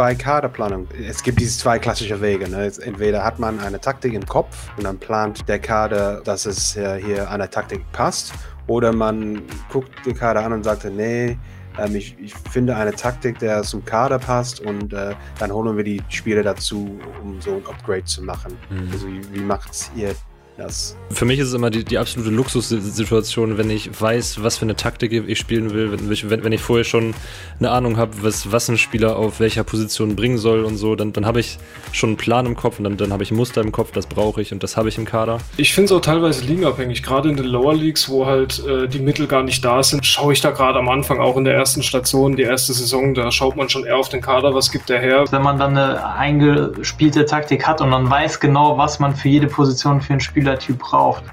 bei Kaderplanung, es gibt diese zwei klassische Wege. Ne? Entweder hat man eine Taktik im Kopf und dann plant der Kader, dass es äh, hier an der Taktik passt, oder man guckt den Kader an und sagt, nee, ähm, ich, ich, finde eine Taktik, der zum Kader passt und äh, dann holen wir die Spieler dazu, um so ein Upgrade zu machen. Mhm. Also wie, wie macht ihr das. Für mich ist es immer die, die absolute Luxussituation, wenn ich weiß, was für eine Taktik ich spielen will, wenn, wenn, wenn ich vorher schon eine Ahnung habe, was, was ein Spieler auf welcher Position bringen soll und so, dann, dann habe ich schon einen Plan im Kopf und dann, dann habe ich ein Muster im Kopf, das brauche ich und das habe ich im Kader. Ich finde es auch teilweise ligenabhängig, gerade in den Lower Leagues, wo halt äh, die Mittel gar nicht da sind, schaue ich da gerade am Anfang, auch in der ersten Station, die erste Saison, da schaut man schon eher auf den Kader, was gibt der her. Wenn man dann eine eingespielte Taktik hat und man weiß genau, was man für jede Position für einen Spieler Spielertyp braucht.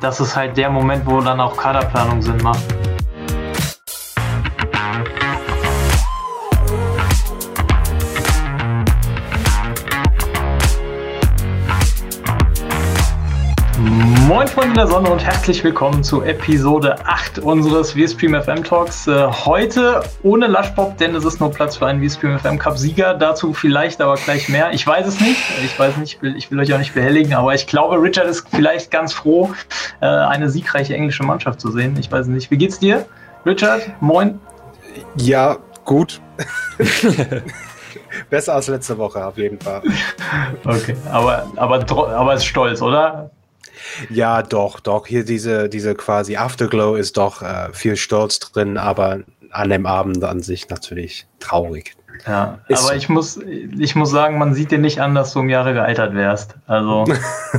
Das ist halt der Moment, wo dann auch Kaderplanung Sinn macht. Moin Freunde der Sonne und herzlich willkommen zu Episode 8 unseres VStream FM Talks. Äh, heute ohne Lushbob, denn es ist nur Platz für einen VStream FM Cup Sieger. Dazu vielleicht aber gleich mehr. Ich weiß es nicht. Ich weiß nicht, ich will, ich will euch auch nicht behelligen, aber ich glaube, Richard ist vielleicht ganz froh, äh, eine siegreiche englische Mannschaft zu sehen. Ich weiß nicht. Wie geht's dir, Richard? Moin. Ja, gut. Besser als letzte Woche auf jeden Fall. Okay, aber, aber, aber ist stolz, oder? Ja, doch, doch. Hier diese, diese quasi Afterglow ist doch äh, viel Stolz drin, aber an dem Abend an sich natürlich traurig. Ja, ist aber ich muss, ich muss sagen, man sieht dir nicht an, dass du um Jahre gealtert wärst. Also.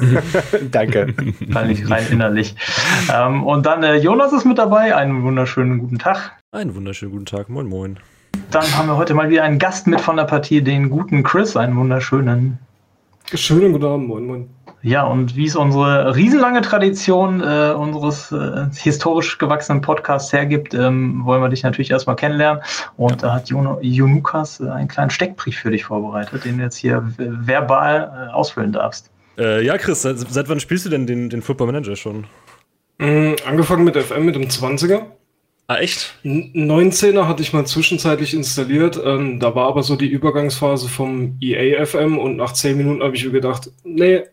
Danke. Kann ich rein innerlich. ähm, und dann äh, Jonas ist mit dabei. Einen wunderschönen guten Tag. Einen wunderschönen guten Tag. Moin, moin. Dann haben wir heute mal wieder einen Gast mit von der Partie, den guten Chris. Einen wunderschönen. Schönen guten Abend, moin, moin. Ja, und wie es unsere riesenlange Tradition äh, unseres äh, historisch gewachsenen Podcasts hergibt, ähm, wollen wir dich natürlich erstmal kennenlernen. Und da hat Junukas äh, einen kleinen Steckbrief für dich vorbereitet, den du jetzt hier verbal äh, ausfüllen darfst. Äh, ja, Chris, seit, seit, wann spielst du denn den, den Football Manager schon? Mhm, angefangen mit FM mit dem 20er. Ah, echt? 19er hatte ich mal zwischenzeitlich installiert. Ähm, da war aber so die Übergangsphase vom EA FM und nach 10 Minuten habe ich mir gedacht, nee,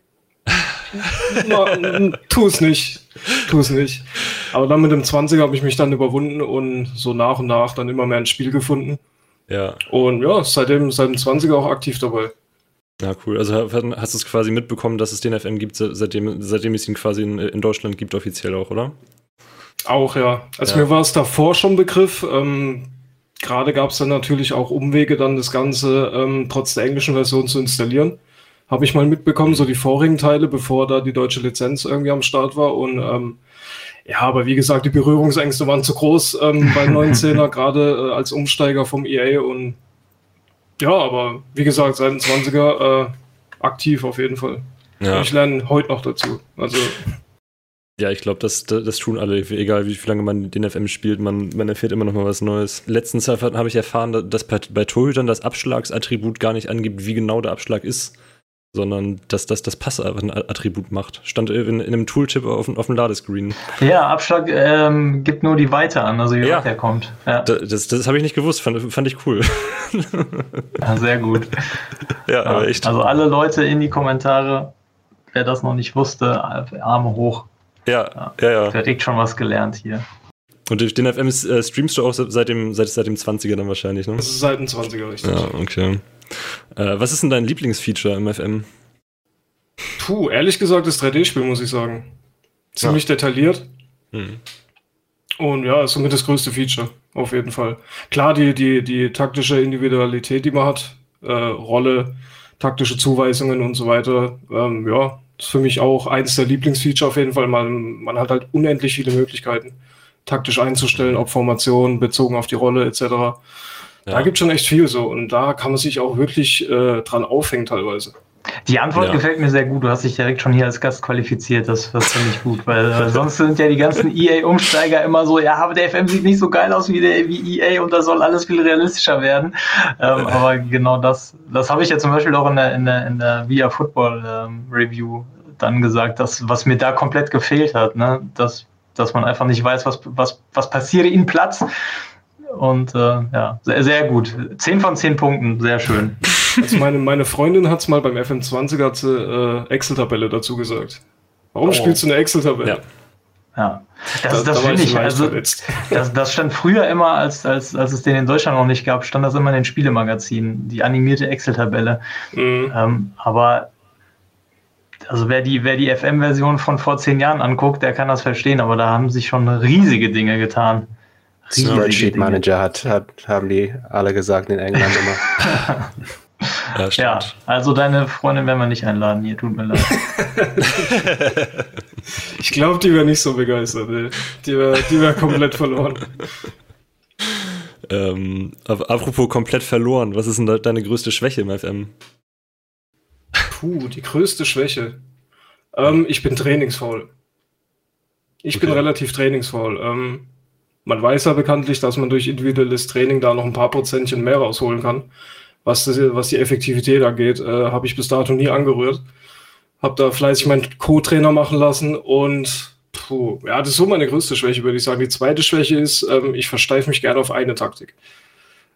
tu es nicht. Tu es nicht. Aber dann mit dem 20er habe ich mich dann überwunden und so nach und nach dann immer mehr ins Spiel gefunden. Ja. Und ja, seitdem, seit dem 20er auch aktiv dabei. Ja, cool. Also hast du es quasi mitbekommen, dass es den FM gibt, seitdem, seitdem es ihn quasi in, in Deutschland gibt, offiziell auch, oder? Auch, ja. Also ja. mir war es davor schon Begriff. Ähm, Gerade gab es dann natürlich auch Umwege, dann das Ganze ähm, trotz der englischen Version zu installieren habe ich mal mitbekommen, so die vorigen Teile, bevor da die deutsche Lizenz irgendwie am Start war. Und ähm, ja, aber wie gesagt, die Berührungsängste waren zu groß ähm, bei 19er, gerade äh, als Umsteiger vom EA. Und ja, aber wie gesagt, seit den 20er äh, aktiv auf jeden Fall. Ja. Ich lerne heute noch dazu. Also. Ja, ich glaube, das, das, tun alle, egal wie viel lange man den FM spielt, man, man erfährt immer noch mal was Neues. Letztens habe ich erfahren, dass bei, bei Torhütern das Abschlagsattribut gar nicht angibt, wie genau der Abschlag ist sondern dass das das Pass-Attribut macht. Stand in, in einem Tooltip auf, auf dem Ladescreen. Ja, Abschlag ähm, gibt nur die Weite an, also wie ja. weit er kommt. Ja. Das, das, das habe ich nicht gewusst, fand, fand ich cool. Ja, sehr gut. ja, aber echt. Also alle Leute in die Kommentare, wer das noch nicht wusste, Arme hoch. Ja, ja, ja. Direkt schon was gelernt hier. Und den FM äh, streamst du auch seit dem, seit, seit dem 20er dann wahrscheinlich, ne? Das ist seit dem 20er, richtig. Ja, okay. Äh, was ist denn dein Lieblingsfeature im FM? Puh, ehrlich gesagt, das 3D-Spiel, muss ich sagen. Ziemlich ja. detailliert. Hm. Und ja, ist somit das größte Feature, auf jeden Fall. Klar, die, die, die taktische Individualität, die man hat, äh, Rolle, taktische Zuweisungen und so weiter, ähm, ja, ist für mich auch eins der Lieblingsfeature auf jeden Fall. Man, man hat halt unendlich viele Möglichkeiten, taktisch einzustellen, ob Formation, bezogen auf die Rolle etc. Ja. Da gibt es schon echt viel so und da kann man sich auch wirklich äh, dran aufhängen teilweise. Die Antwort ja. gefällt mir sehr gut. Du hast dich direkt schon hier als Gast qualifiziert. Das, das finde ich gut, weil äh, sonst sind ja die ganzen EA-Umsteiger immer so, ja, aber der FM sieht nicht so geil aus wie der wie EA und da soll alles viel realistischer werden. Ähm, aber genau das, das habe ich ja zum Beispiel auch in der, in der, in der Via Football ähm, Review dann gesagt, dass, was mir da komplett gefehlt hat, ne? dass, dass man einfach nicht weiß, was, was, was passiert in Platz Und äh, ja, sehr, sehr gut. 10 von 10 Punkten, sehr schön. Also meine, meine Freundin hat es mal beim FM20 hat sie äh, Excel-Tabelle dazu gesagt. Warum oh. spielst du eine Excel-Tabelle? Ja. Ja, das, da, das da finde ich, also, das, das stand früher immer, als, als, als es den in Deutschland noch nicht gab, stand das immer in den Spielemagazinen, die animierte Excel-Tabelle. Mhm. Ähm, aber also wer die, wer die FM-Version von vor zehn Jahren anguckt, der kann das verstehen, aber da haben sich schon riesige Dinge getan. Spreadsheet Manager hat, hat, haben die alle gesagt in England immer. Ja, ja, also deine Freundin werden wir nicht einladen hier, tut mir leid. ich glaube, die wäre nicht so begeistert. Ey. Die wäre die wär komplett verloren. Ähm, apropos komplett verloren, was ist denn deine größte Schwäche im FM? Puh, die größte Schwäche. Ähm, ich bin trainingsfaul. Ich okay. bin relativ trainingsfaul. Ähm, man weiß ja bekanntlich, dass man durch individuelles Training da noch ein paar Prozentchen mehr rausholen kann was, das, was die Effektivität angeht, äh, habe ich bis dato nie angerührt. Habe da fleißig meinen Co-Trainer machen lassen und puh, ja, das ist so meine größte Schwäche, würde ich sagen. Die zweite Schwäche ist, ähm, ich versteife mich gerne auf eine Taktik.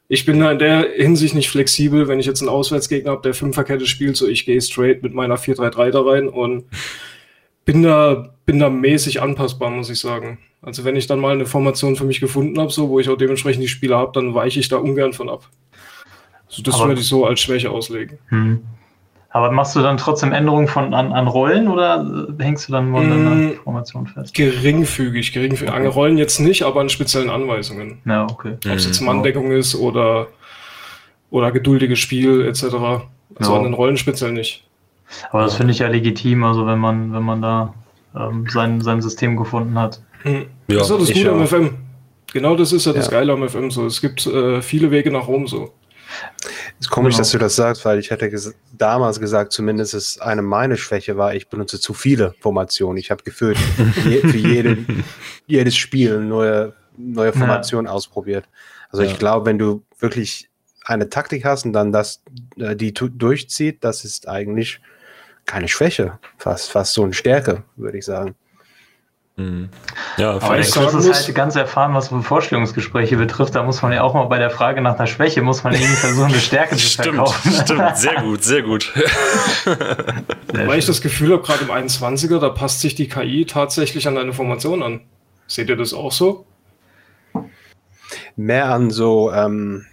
Ich bin da in der Hinsicht nicht flexibel, wenn ich jetzt einen Auswärtsgegner habe, der Fünferkette spielt, so ich gehe straight mit meiner 4-3-3 da rein und bin da, bin da mäßig anpassbar, muss ich sagen. Also wenn ich dann mal eine Formation für mich gefunden habe, so wo ich auch dementsprechend die Spieler habe, dann weiche ich da ungern von ab. Also das Aber, würde ich so als Schwäche auslegen. Hm. Aber machst du dann trotzdem Änderungen von, an, an Rollen oder hängst du dann nur an der hm, Formation fest? Geringfügig, geringfügig. Okay. An Rollen jetzt nicht, aber an speziellen Anweisungen. Ja, okay. Ob es jetzt mhm. Manndeckung ist oder, oder geduldiges Spiel etc. Also ja. an den Rollen speziell nicht. Aber das finde ich ja legitim, also wenn man, wenn man da ähm, sein, sein System gefunden hat. Hm. Ja, das ist ja das Gute am FM. Genau das ist ja, ja, das Geile am FM so. Es gibt äh, viele Wege nach Rom so. Es ist komisch, genau. dass du das sagst, weil ich hätte ges damals gesagt, zumindest ist eine meine Schwäche war, ich benutze zu viele Formationen. Ich habe gefühlt je, für jede, jedes Spiel eine neue, neue Formation ja. ausprobiert. Also ja. ich glaube, wenn du wirklich eine Taktik hast und dann das, äh, die durchzieht, das ist eigentlich keine Schwäche, fast, fast so eine Stärke, würde ich sagen. Mhm. Ja, aber ich Chris ist halt ganz erfahren, was Vorstellungsgespräche betrifft. Da muss man ja auch mal bei der Frage nach einer Schwäche, muss man irgendwie versuchen, eine Stärke zu verkaufen. Stimmt, sehr gut, sehr gut. Weil ich das Gefühl habe, gerade im 21er, da passt sich die KI tatsächlich an deine Formation an. Seht ihr das auch so? Mehr an so, ähm,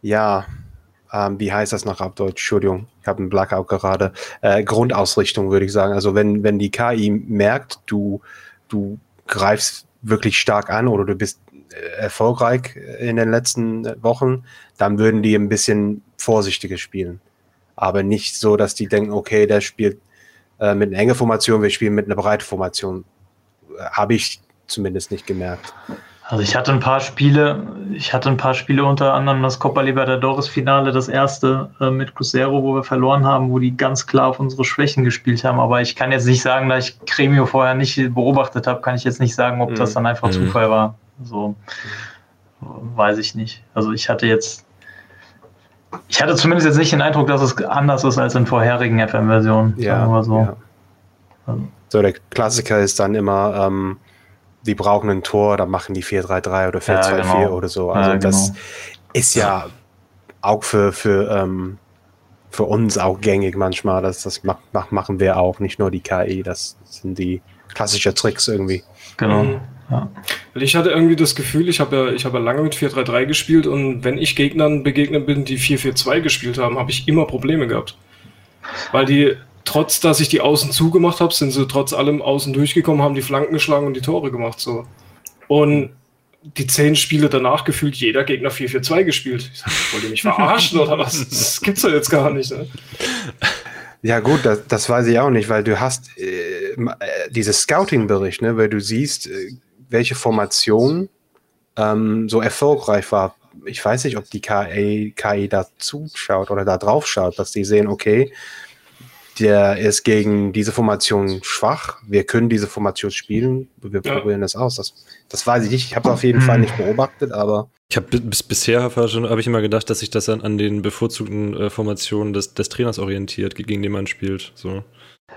ja, ähm, wie heißt das noch auf Deutsch? Entschuldigung, ich habe einen Blackout gerade. Äh, Grundausrichtung würde ich sagen. Also wenn, wenn die KI merkt, du, du greifst wirklich stark an oder du bist äh, erfolgreich in den letzten Wochen, dann würden die ein bisschen vorsichtiger spielen. Aber nicht so, dass die denken, okay, der spielt äh, mit einer engen Formation, wir spielen mit einer breiten Formation. Äh, habe ich zumindest nicht gemerkt. Also ich hatte ein paar Spiele, ich hatte ein paar Spiele unter anderem das Copa Libertadores Finale, das erste äh, mit Cruzeiro, wo wir verloren haben, wo die ganz klar auf unsere Schwächen gespielt haben. Aber ich kann jetzt nicht sagen, da ich Cremio vorher nicht beobachtet habe, kann ich jetzt nicht sagen, ob mhm. das dann einfach mhm. Zufall war. So weiß ich nicht. Also ich hatte jetzt, ich hatte zumindest jetzt nicht den Eindruck, dass es anders ist als in vorherigen FM-Versionen. Ja, so. Ja. Also. so der Klassiker ist dann immer ähm, die brauchen ein Tor, dann machen die 4-3-3 oder 4-2-4 ja, genau. oder so. Also ja, genau. das ist ja auch für, für, ähm, für uns auch gängig manchmal. Das, das macht, machen wir auch, nicht nur die KI. Das sind die klassischen Tricks irgendwie. Genau. Mhm. Ja. Ich hatte irgendwie das Gefühl, ich habe ja, ich habe ja lange mit 4-3-3 gespielt und wenn ich Gegnern begegnet bin, die 4-4-2 gespielt haben, habe ich immer Probleme gehabt. Weil die trotz dass ich die Außen zugemacht habe, sind sie trotz allem außen durchgekommen, haben die Flanken geschlagen und die Tore gemacht. So. Und die zehn Spiele danach gefühlt jeder Gegner 4-4-2 gespielt. Ich sag, wollt ihr mich verarschen oder was? Das gibt's ja jetzt gar nicht. Ne? Ja gut, das, das weiß ich auch nicht, weil du hast äh, äh dieses Scouting-Bericht, ne, weil du siehst, äh, welche Formation ähm, so erfolgreich war. Ich weiß nicht, ob die KI, KI da zuschaut oder da drauf schaut, dass die sehen, okay, der ist gegen diese Formation schwach. Wir können diese Formation spielen. Wir ja. probieren das aus. Das, das weiß ich nicht. Ich habe es auf jeden Fall nicht beobachtet, aber. Ich habe bis bisher habe ich immer gedacht, dass sich das an, an den bevorzugten äh, Formationen des, des Trainers orientiert, gegen den man spielt. So.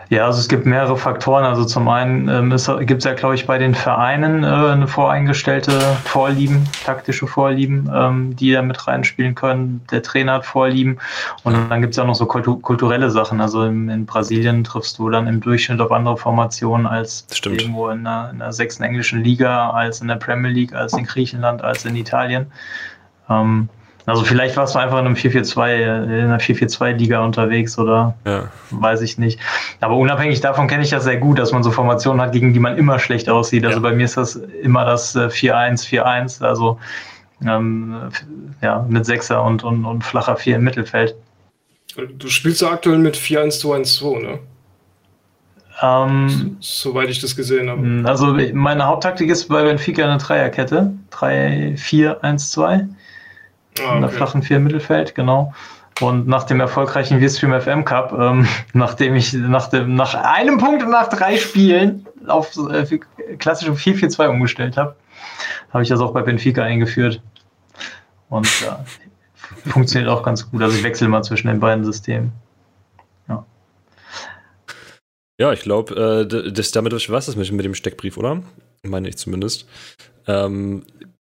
Ja, also es gibt mehrere Faktoren. Also zum einen ähm, gibt es ja, glaube ich, bei den Vereinen äh, eine voreingestellte Vorlieben, taktische Vorlieben, ähm, die da mit reinspielen können. Der Trainer hat Vorlieben. Und dann gibt es ja noch so kultu kulturelle Sachen. Also in, in, Brasilien triffst du dann im Durchschnitt auf andere Formationen als irgendwo in der, in der sechsten englischen Liga, als in der Premier League, als in Griechenland, als in Italien. Ähm, also vielleicht warst du einfach in einem 4-4-2, äh, in einer 4-4-2-Liga unterwegs oder ja. weiß ich nicht. Aber unabhängig davon kenne ich das sehr gut, dass man so Formationen hat, gegen die man immer schlecht aussieht. Also ja. bei mir ist das immer das 4-1-4-1, äh, also ähm, ja, mit Sechser und, und, und flacher 4 im Mittelfeld. Du spielst ja aktuell mit 4-1-2-1-2, ne? Ähm, Soweit ich das gesehen habe. Also meine Haupttaktik ist bei Benfica eine Dreierkette. 3-4-1-2. Ah, okay. in der flachen vier Mittelfeld, genau. Und nach dem erfolgreichen V-Stream FM Cup, ähm, nachdem ich nach, dem, nach einem Punkt und nach drei Spielen auf äh, klassische 4-4-2 umgestellt habe, habe ich das auch bei Benfica eingeführt. Und ja, funktioniert auch ganz gut. Also ich wechsle mal zwischen den beiden Systemen. Ja, ja ich glaube, äh, das damit was ist mit dem Steckbrief, oder? Meine ich zumindest. Ähm,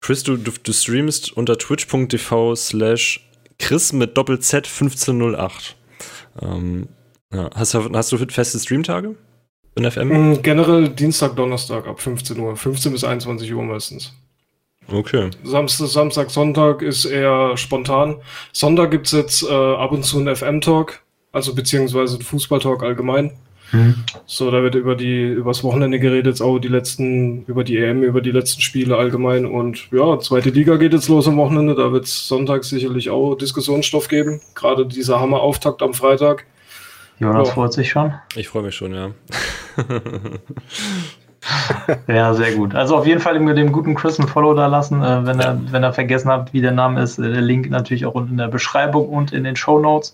Chris, du, du, du streamst unter twitch.tv slash Chris mit Doppel-Z 1508. Ähm, ja. hast, du, hast du feste Streamtage in FM? Mm, generell Dienstag, Donnerstag ab 15 Uhr. 15 bis 21 Uhr meistens. Okay. Samstag, Samstag, Sonntag ist eher spontan. Sonntag gibt es jetzt äh, ab und zu einen FM-Talk, also beziehungsweise einen Fußball-Talk allgemein. Mhm. So, da wird über die, übers Wochenende geredet, jetzt auch die letzten, über die EM, über die letzten Spiele allgemein. Und ja, zweite Liga geht jetzt los am Wochenende. Da wird es Sonntag sicherlich auch Diskussionsstoff geben. Gerade dieser Hammer-Auftakt am Freitag. Jonas ja. freut sich schon. Ich freue mich schon, ja. ja, sehr gut. Also auf jeden Fall dem, dem guten Chris ein Follow da lassen, äh, wenn, er, wenn er vergessen hat, wie der Name ist. Äh, der Link natürlich auch unten in der Beschreibung und in den Show Notes.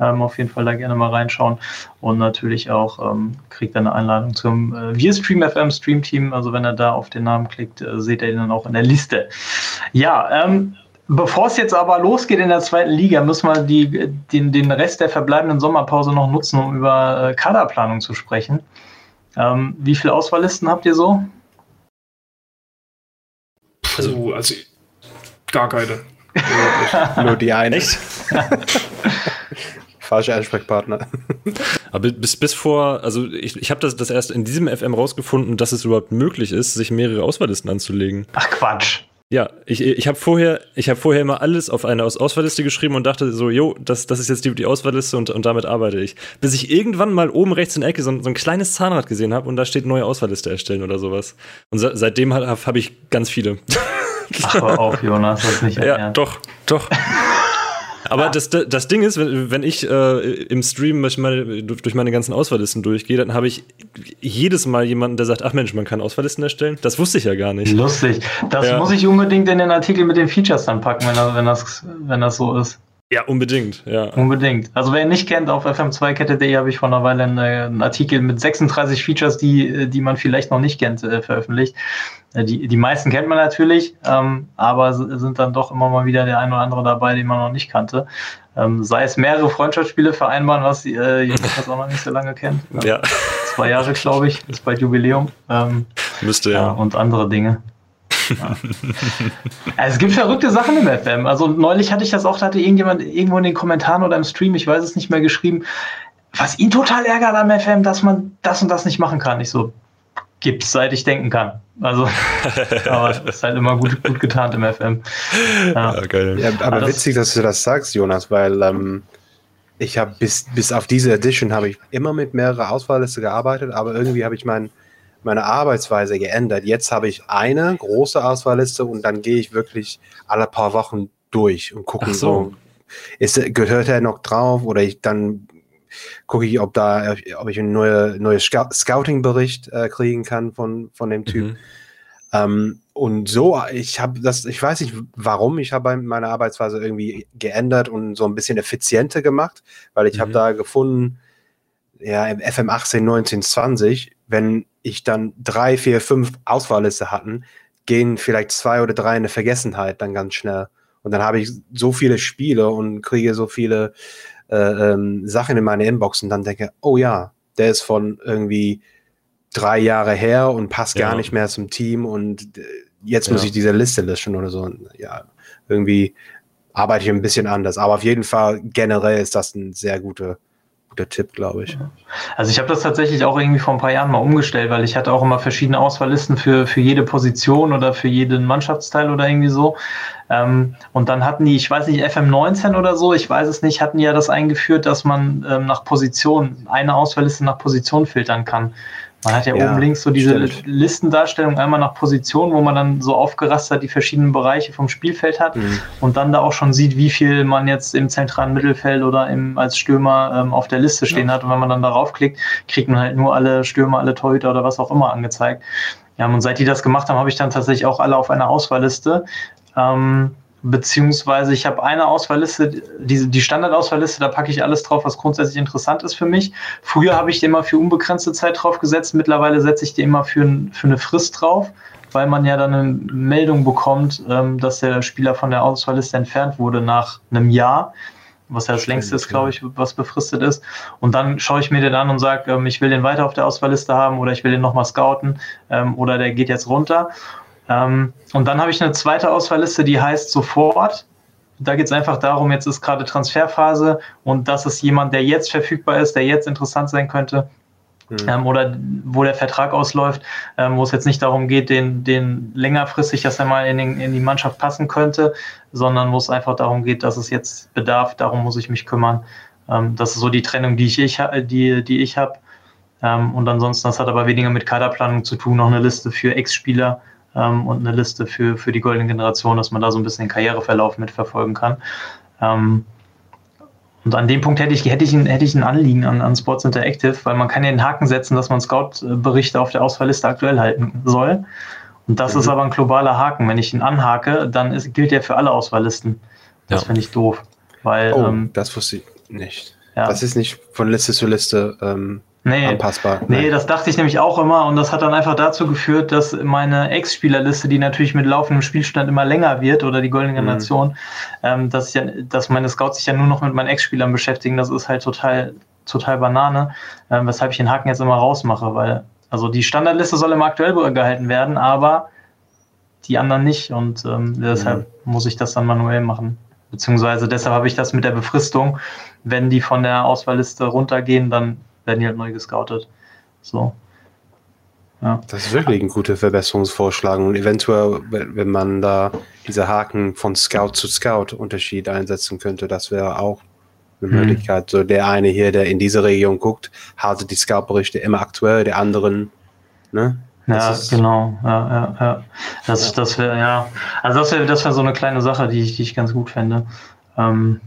Ähm, auf jeden Fall da gerne mal reinschauen. Und natürlich auch ähm, kriegt er eine Einladung zum äh, Wir Stream FM Stream Team. Also wenn er da auf den Namen klickt, äh, seht ihr ihn dann auch in der Liste. Ja, ähm, Bevor es jetzt aber losgeht in der zweiten Liga, müssen wir die, den, den Rest der verbleibenden Sommerpause noch nutzen, um über äh, Kaderplanung zu sprechen. Ähm, wie viele Auswahllisten habt ihr so? Puh, also gar keine. Nur die eine. Echt? Falscher Ansprechpartner. Aber bis, bis vor, also ich, ich habe das, das erst in diesem FM rausgefunden, dass es überhaupt möglich ist, sich mehrere Auswahllisten anzulegen. Ach Quatsch. Ja, ich, ich habe vorher, hab vorher immer alles auf eine Aus Auswahlliste geschrieben und dachte so, jo, das, das ist jetzt die, die Auswahlliste und, und damit arbeite ich. Bis ich irgendwann mal oben rechts in der Ecke so, ein, so ein kleines Zahnrad gesehen habe und da steht neue Auswahlliste erstellen oder sowas. Und se seitdem habe hab ich ganz viele. Ach, hör auf, Jonas, das ist nicht Ja, ernst. doch, doch. Aber das, das Ding ist, wenn, wenn ich äh, im Stream meine, durch meine ganzen Auswahllisten durchgehe, dann habe ich jedes Mal jemanden, der sagt, ach Mensch, man kann Auswahllisten erstellen. Das wusste ich ja gar nicht. Lustig. Das ja. muss ich unbedingt in den Artikel mit den Features dann packen, wenn das, wenn das, wenn das so ist. Ja, unbedingt, ja. Unbedingt. Also wer ihn nicht kennt, auf fm2kette.de habe ich vor einer Weile einen, Artikel mit 36 Features, die, die man vielleicht noch nicht kennt, äh, veröffentlicht. Äh, die, die meisten kennt man natürlich, ähm, aber sind dann doch immer mal wieder der ein oder andere dabei, den man noch nicht kannte. Ähm, sei es mehrere Freundschaftsspiele vereinbaren, was äh, Jonas auch noch nicht so lange kennt. Ja. Zwei Jahre, glaube ich, ist bald Jubiläum. Ähm, Müsste ja. Und andere Dinge. Ja. Also, es gibt verrückte Sachen im FM. Also neulich hatte ich das auch, da hatte irgendjemand irgendwo in den Kommentaren oder im Stream, ich weiß es nicht mehr, geschrieben, was ihn total ärgert am FM, dass man das und das nicht machen kann. Ich so, gibt's, seit ich denken kann. Also, aber es ist halt immer gut, gut getarnt im FM. Ja, ja geil. Ja, aber, aber witzig, dass du das sagst, Jonas, weil ähm, ich habe bis, bis auf diese Edition habe ich immer mit mehreren Auswahlliste gearbeitet, aber irgendwie habe ich mein meine Arbeitsweise geändert. Jetzt habe ich eine große Auswahlliste und dann gehe ich wirklich alle paar Wochen durch und gucke so. ist, gehört er noch drauf oder ich dann gucke ich, ob da, ob ich einen neue, neue Scouting-Bericht äh, kriegen kann von, von dem Typ. Mhm. Ähm, und so, ich habe das, ich weiß nicht warum, ich habe meine Arbeitsweise irgendwie geändert und so ein bisschen effizienter gemacht, weil ich mhm. habe da gefunden, ja, im FM 18, 19, 20, wenn ich dann drei, vier, fünf Auswahlliste hatten, gehen vielleicht zwei oder drei in eine Vergessenheit dann ganz schnell. Und dann habe ich so viele Spiele und kriege so viele äh, ähm, Sachen in meine Inbox und dann denke, oh ja, der ist von irgendwie drei Jahre her und passt ja. gar nicht mehr zum Team und äh, jetzt ja. muss ich diese Liste löschen oder so. Ja, irgendwie arbeite ich ein bisschen anders. Aber auf jeden Fall generell ist das ein sehr guter guter Tipp, glaube ich. Also ich habe das tatsächlich auch irgendwie vor ein paar Jahren mal umgestellt, weil ich hatte auch immer verschiedene Auswahllisten für, für jede Position oder für jeden Mannschaftsteil oder irgendwie so. Ähm, und dann hatten die, ich weiß nicht, FM19 oder so, ich weiß es nicht, hatten ja das eingeführt, dass man ähm, nach Position, eine Auswahlliste nach Position filtern kann. Man hat ja, ja oben links so diese stimmt. Listendarstellung einmal nach Position, wo man dann so aufgerastert die verschiedenen Bereiche vom Spielfeld hat mhm. und dann da auch schon sieht, wie viel man jetzt im zentralen Mittelfeld oder im, als Stürmer ähm, auf der Liste stehen ja. hat. Und wenn man dann darauf klickt, kriegt man halt nur alle Stürmer, alle Torhüter oder was auch immer angezeigt. Ja, und seit die das gemacht haben, habe ich dann tatsächlich auch alle auf einer Auswahlliste. Ähm, beziehungsweise ich habe eine Auswahlliste, die, die Standardauswahlliste, da packe ich alles drauf, was grundsätzlich interessant ist für mich. Früher habe ich die immer für unbegrenzte Zeit drauf gesetzt, mittlerweile setze ich die immer für, für eine Frist drauf, weil man ja dann eine Meldung bekommt, ähm, dass der Spieler von der Auswahlliste entfernt wurde nach einem Jahr was ja das längste ist, glaube ich, was befristet ist. Und dann schaue ich mir den an und sage, ähm, ich will den weiter auf der Auswahlliste haben oder ich will den nochmal scouten ähm, oder der geht jetzt runter. Ähm, und dann habe ich eine zweite Auswahlliste, die heißt sofort. Da geht es einfach darum, jetzt ist gerade Transferphase und das ist jemand, der jetzt verfügbar ist, der jetzt interessant sein könnte. Mhm. Ähm, oder wo der Vertrag ausläuft, ähm, wo es jetzt nicht darum geht, den, den längerfristig, dass er mal in, den, in die Mannschaft passen könnte, sondern wo es einfach darum geht, dass es jetzt bedarf, darum muss ich mich kümmern. Ähm, das ist so die Trennung, die ich, ich die, die ich habe. Ähm, und ansonsten, das hat aber weniger mit Kaderplanung zu tun, noch eine Liste für Ex-Spieler, ähm, und eine Liste für, für die goldene Generation, dass man da so ein bisschen den Karriereverlauf mitverfolgen kann. Ähm, und an dem Punkt hätte ich, hätte ich, ein, hätte ich ein Anliegen an, an Sports Interactive, weil man kann ja den Haken setzen, dass man Scout-Berichte auf der Auswahlliste aktuell halten soll. Und das mhm. ist aber ein globaler Haken. Wenn ich ihn anhake, dann ist, gilt der für alle Auswahllisten. Das ja. finde ich doof. Weil, oh, ähm, das wusste ich nicht. Ja. Das ist nicht von Liste zu Liste ähm, nee, anpassbar. Nee, das dachte ich nämlich auch immer und das hat dann einfach dazu geführt, dass meine Ex-Spielerliste, die natürlich mit laufendem Spielstand immer länger wird oder die Goldene mhm. Generation, mhm. ähm, dass, ich ja, dass meine Scouts sich ja nur noch mit meinen Ex-Spielern beschäftigen, das ist halt total, total Banane, ähm, weshalb ich den Haken jetzt immer rausmache, weil also die Standardliste soll immer aktuell gehalten werden, aber die anderen nicht und ähm, deshalb mhm. muss ich das dann manuell machen. Beziehungsweise deshalb habe ich das mit der Befristung. Wenn die von der Auswahlliste runtergehen, dann werden die halt neu gescoutet. So. Ja. Das ist wirklich ein guter Verbesserungsvorschlag. Und eventuell, wenn man da diese Haken von Scout zu Scout Unterschied einsetzen könnte, das wäre auch eine mhm. Möglichkeit. So der eine hier, der in diese Region guckt, haltet die Scout-Berichte immer aktuell, der anderen, ne? ja, genau. Ja, ja, ja. Das, ja. das wäre, ja. Also das wäre das wär so eine kleine Sache, die ich, die ich ganz gut fände. Ähm,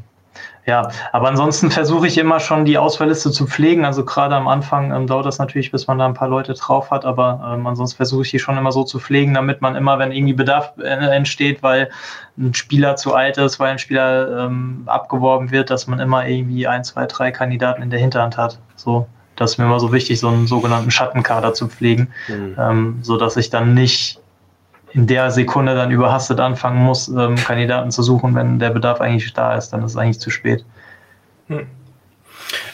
ja, aber ansonsten versuche ich immer schon die Auswahlliste zu pflegen. Also gerade am Anfang ähm, dauert das natürlich, bis man da ein paar Leute drauf hat, aber ähm, ansonsten versuche ich die schon immer so zu pflegen, damit man immer, wenn irgendwie Bedarf äh, entsteht, weil ein Spieler zu alt ist, weil ein Spieler ähm, abgeworben wird, dass man immer irgendwie ein, zwei, drei Kandidaten in der Hinterhand hat. So, das ist mir immer so wichtig, so einen sogenannten Schattenkader zu pflegen, mhm. ähm, so dass ich dann nicht in der Sekunde dann überhastet anfangen muss, ähm, Kandidaten zu suchen, wenn der Bedarf eigentlich da ist, dann ist es eigentlich zu spät. Hm.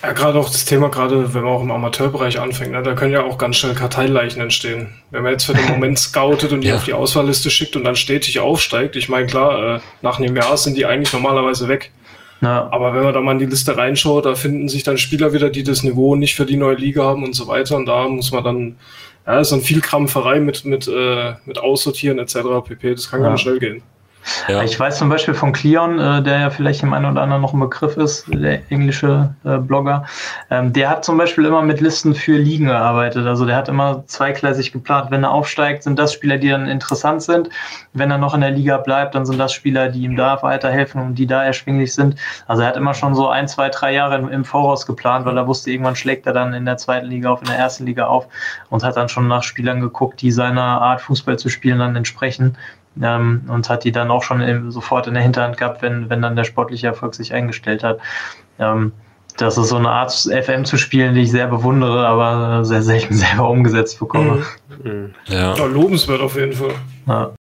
Ja, gerade auch das Thema, gerade wenn man auch im Amateurbereich anfängt, ne, da können ja auch ganz schnell Karteileichen entstehen. Wenn man jetzt für den Moment scoutet und die ja. auf die Auswahlliste schickt und dann stetig aufsteigt, ich meine, klar, äh, nach einem Jahr sind die eigentlich normalerweise weg. Ja. Aber wenn man da mal in die Liste reinschaut, da finden sich dann Spieler wieder, die das Niveau nicht für die neue Liga haben und so weiter. Und da muss man dann ja, ist dann viel Krampferei mit, mit, äh, mit Aussortieren etc. pp. Das kann ja. ganz schnell gehen. Ja. Ich weiß zum Beispiel von Cleon, äh, der ja vielleicht dem einen oder anderen noch ein Begriff ist, der englische äh, Blogger, ähm, der hat zum Beispiel immer mit Listen für Ligen gearbeitet. Also der hat immer zweigleisig geplant. Wenn er aufsteigt, sind das Spieler, die dann interessant sind. Wenn er noch in der Liga bleibt, dann sind das Spieler, die ihm da weiterhelfen und die da erschwinglich sind. Also er hat immer schon so ein, zwei, drei Jahre im, im Voraus geplant, weil er wusste, irgendwann schlägt er dann in der zweiten Liga auf, in der ersten Liga auf und hat dann schon nach Spielern geguckt, die seiner Art Fußball zu spielen dann entsprechen ähm, und hat die dann auch schon in, sofort in der Hinterhand gehabt, wenn, wenn dann der sportliche Erfolg sich eingestellt hat. Ähm, das ist so eine Art FM zu spielen, die ich sehr bewundere, aber sehr selten selber umgesetzt bekomme. Mhm. Ja. ja. lobenswert auf jeden Fall. Ja.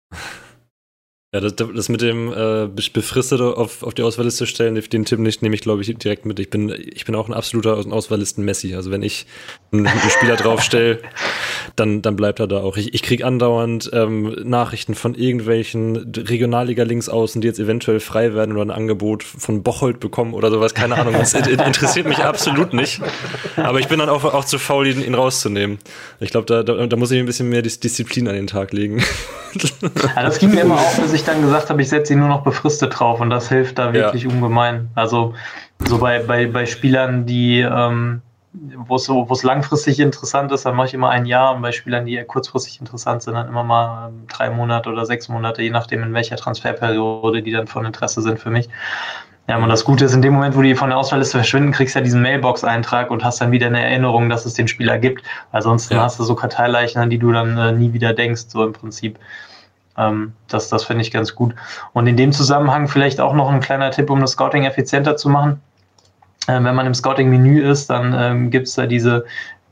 Ja, das, das mit dem äh, Befristete auf, auf die Auswahlliste stellen, den Tipp nicht, nehme ich, glaube ich, direkt mit. Ich bin, ich bin auch ein absoluter Auswahllisten-Messi. Also wenn ich einen, einen Spieler draufstelle, dann, dann bleibt er da auch. Ich, ich kriege andauernd ähm, Nachrichten von irgendwelchen Regionalliga-Links außen, die jetzt eventuell frei werden oder ein Angebot von Bocholt bekommen oder sowas. Keine Ahnung. Das interessiert mich absolut nicht. Aber ich bin dann auch, auch zu faul, ihn, ihn rauszunehmen. Ich glaube, da, da, da, muss ich ein bisschen mehr Disziplin an den Tag legen. Ja, das ging mir immer auch, bis ich dann gesagt habe, ich setze ihn nur noch befristet drauf und das hilft da wirklich ja. ungemein. Also so bei, bei, bei Spielern, die ähm, wo es so, wo es langfristig interessant ist, dann mache ich immer ein Jahr und bei Spielern, die kurzfristig interessant sind, dann immer mal ähm, drei Monate oder sechs Monate, je nachdem in welcher Transferperiode die dann von Interesse sind für mich. Ja, und das Gute ist, in dem Moment, wo die von der Auswahlliste verschwinden, kriegst du ja diesen Mailbox-Eintrag und hast dann wieder eine Erinnerung, dass es den Spieler gibt. Ansonsten ja. hast du so Karteileichen, an die du dann äh, nie wieder denkst, so im Prinzip. Ähm, das das finde ich ganz gut. Und in dem Zusammenhang vielleicht auch noch ein kleiner Tipp, um das Scouting effizienter zu machen wenn man im Scouting-Menü ist, dann ähm, gibt es da diese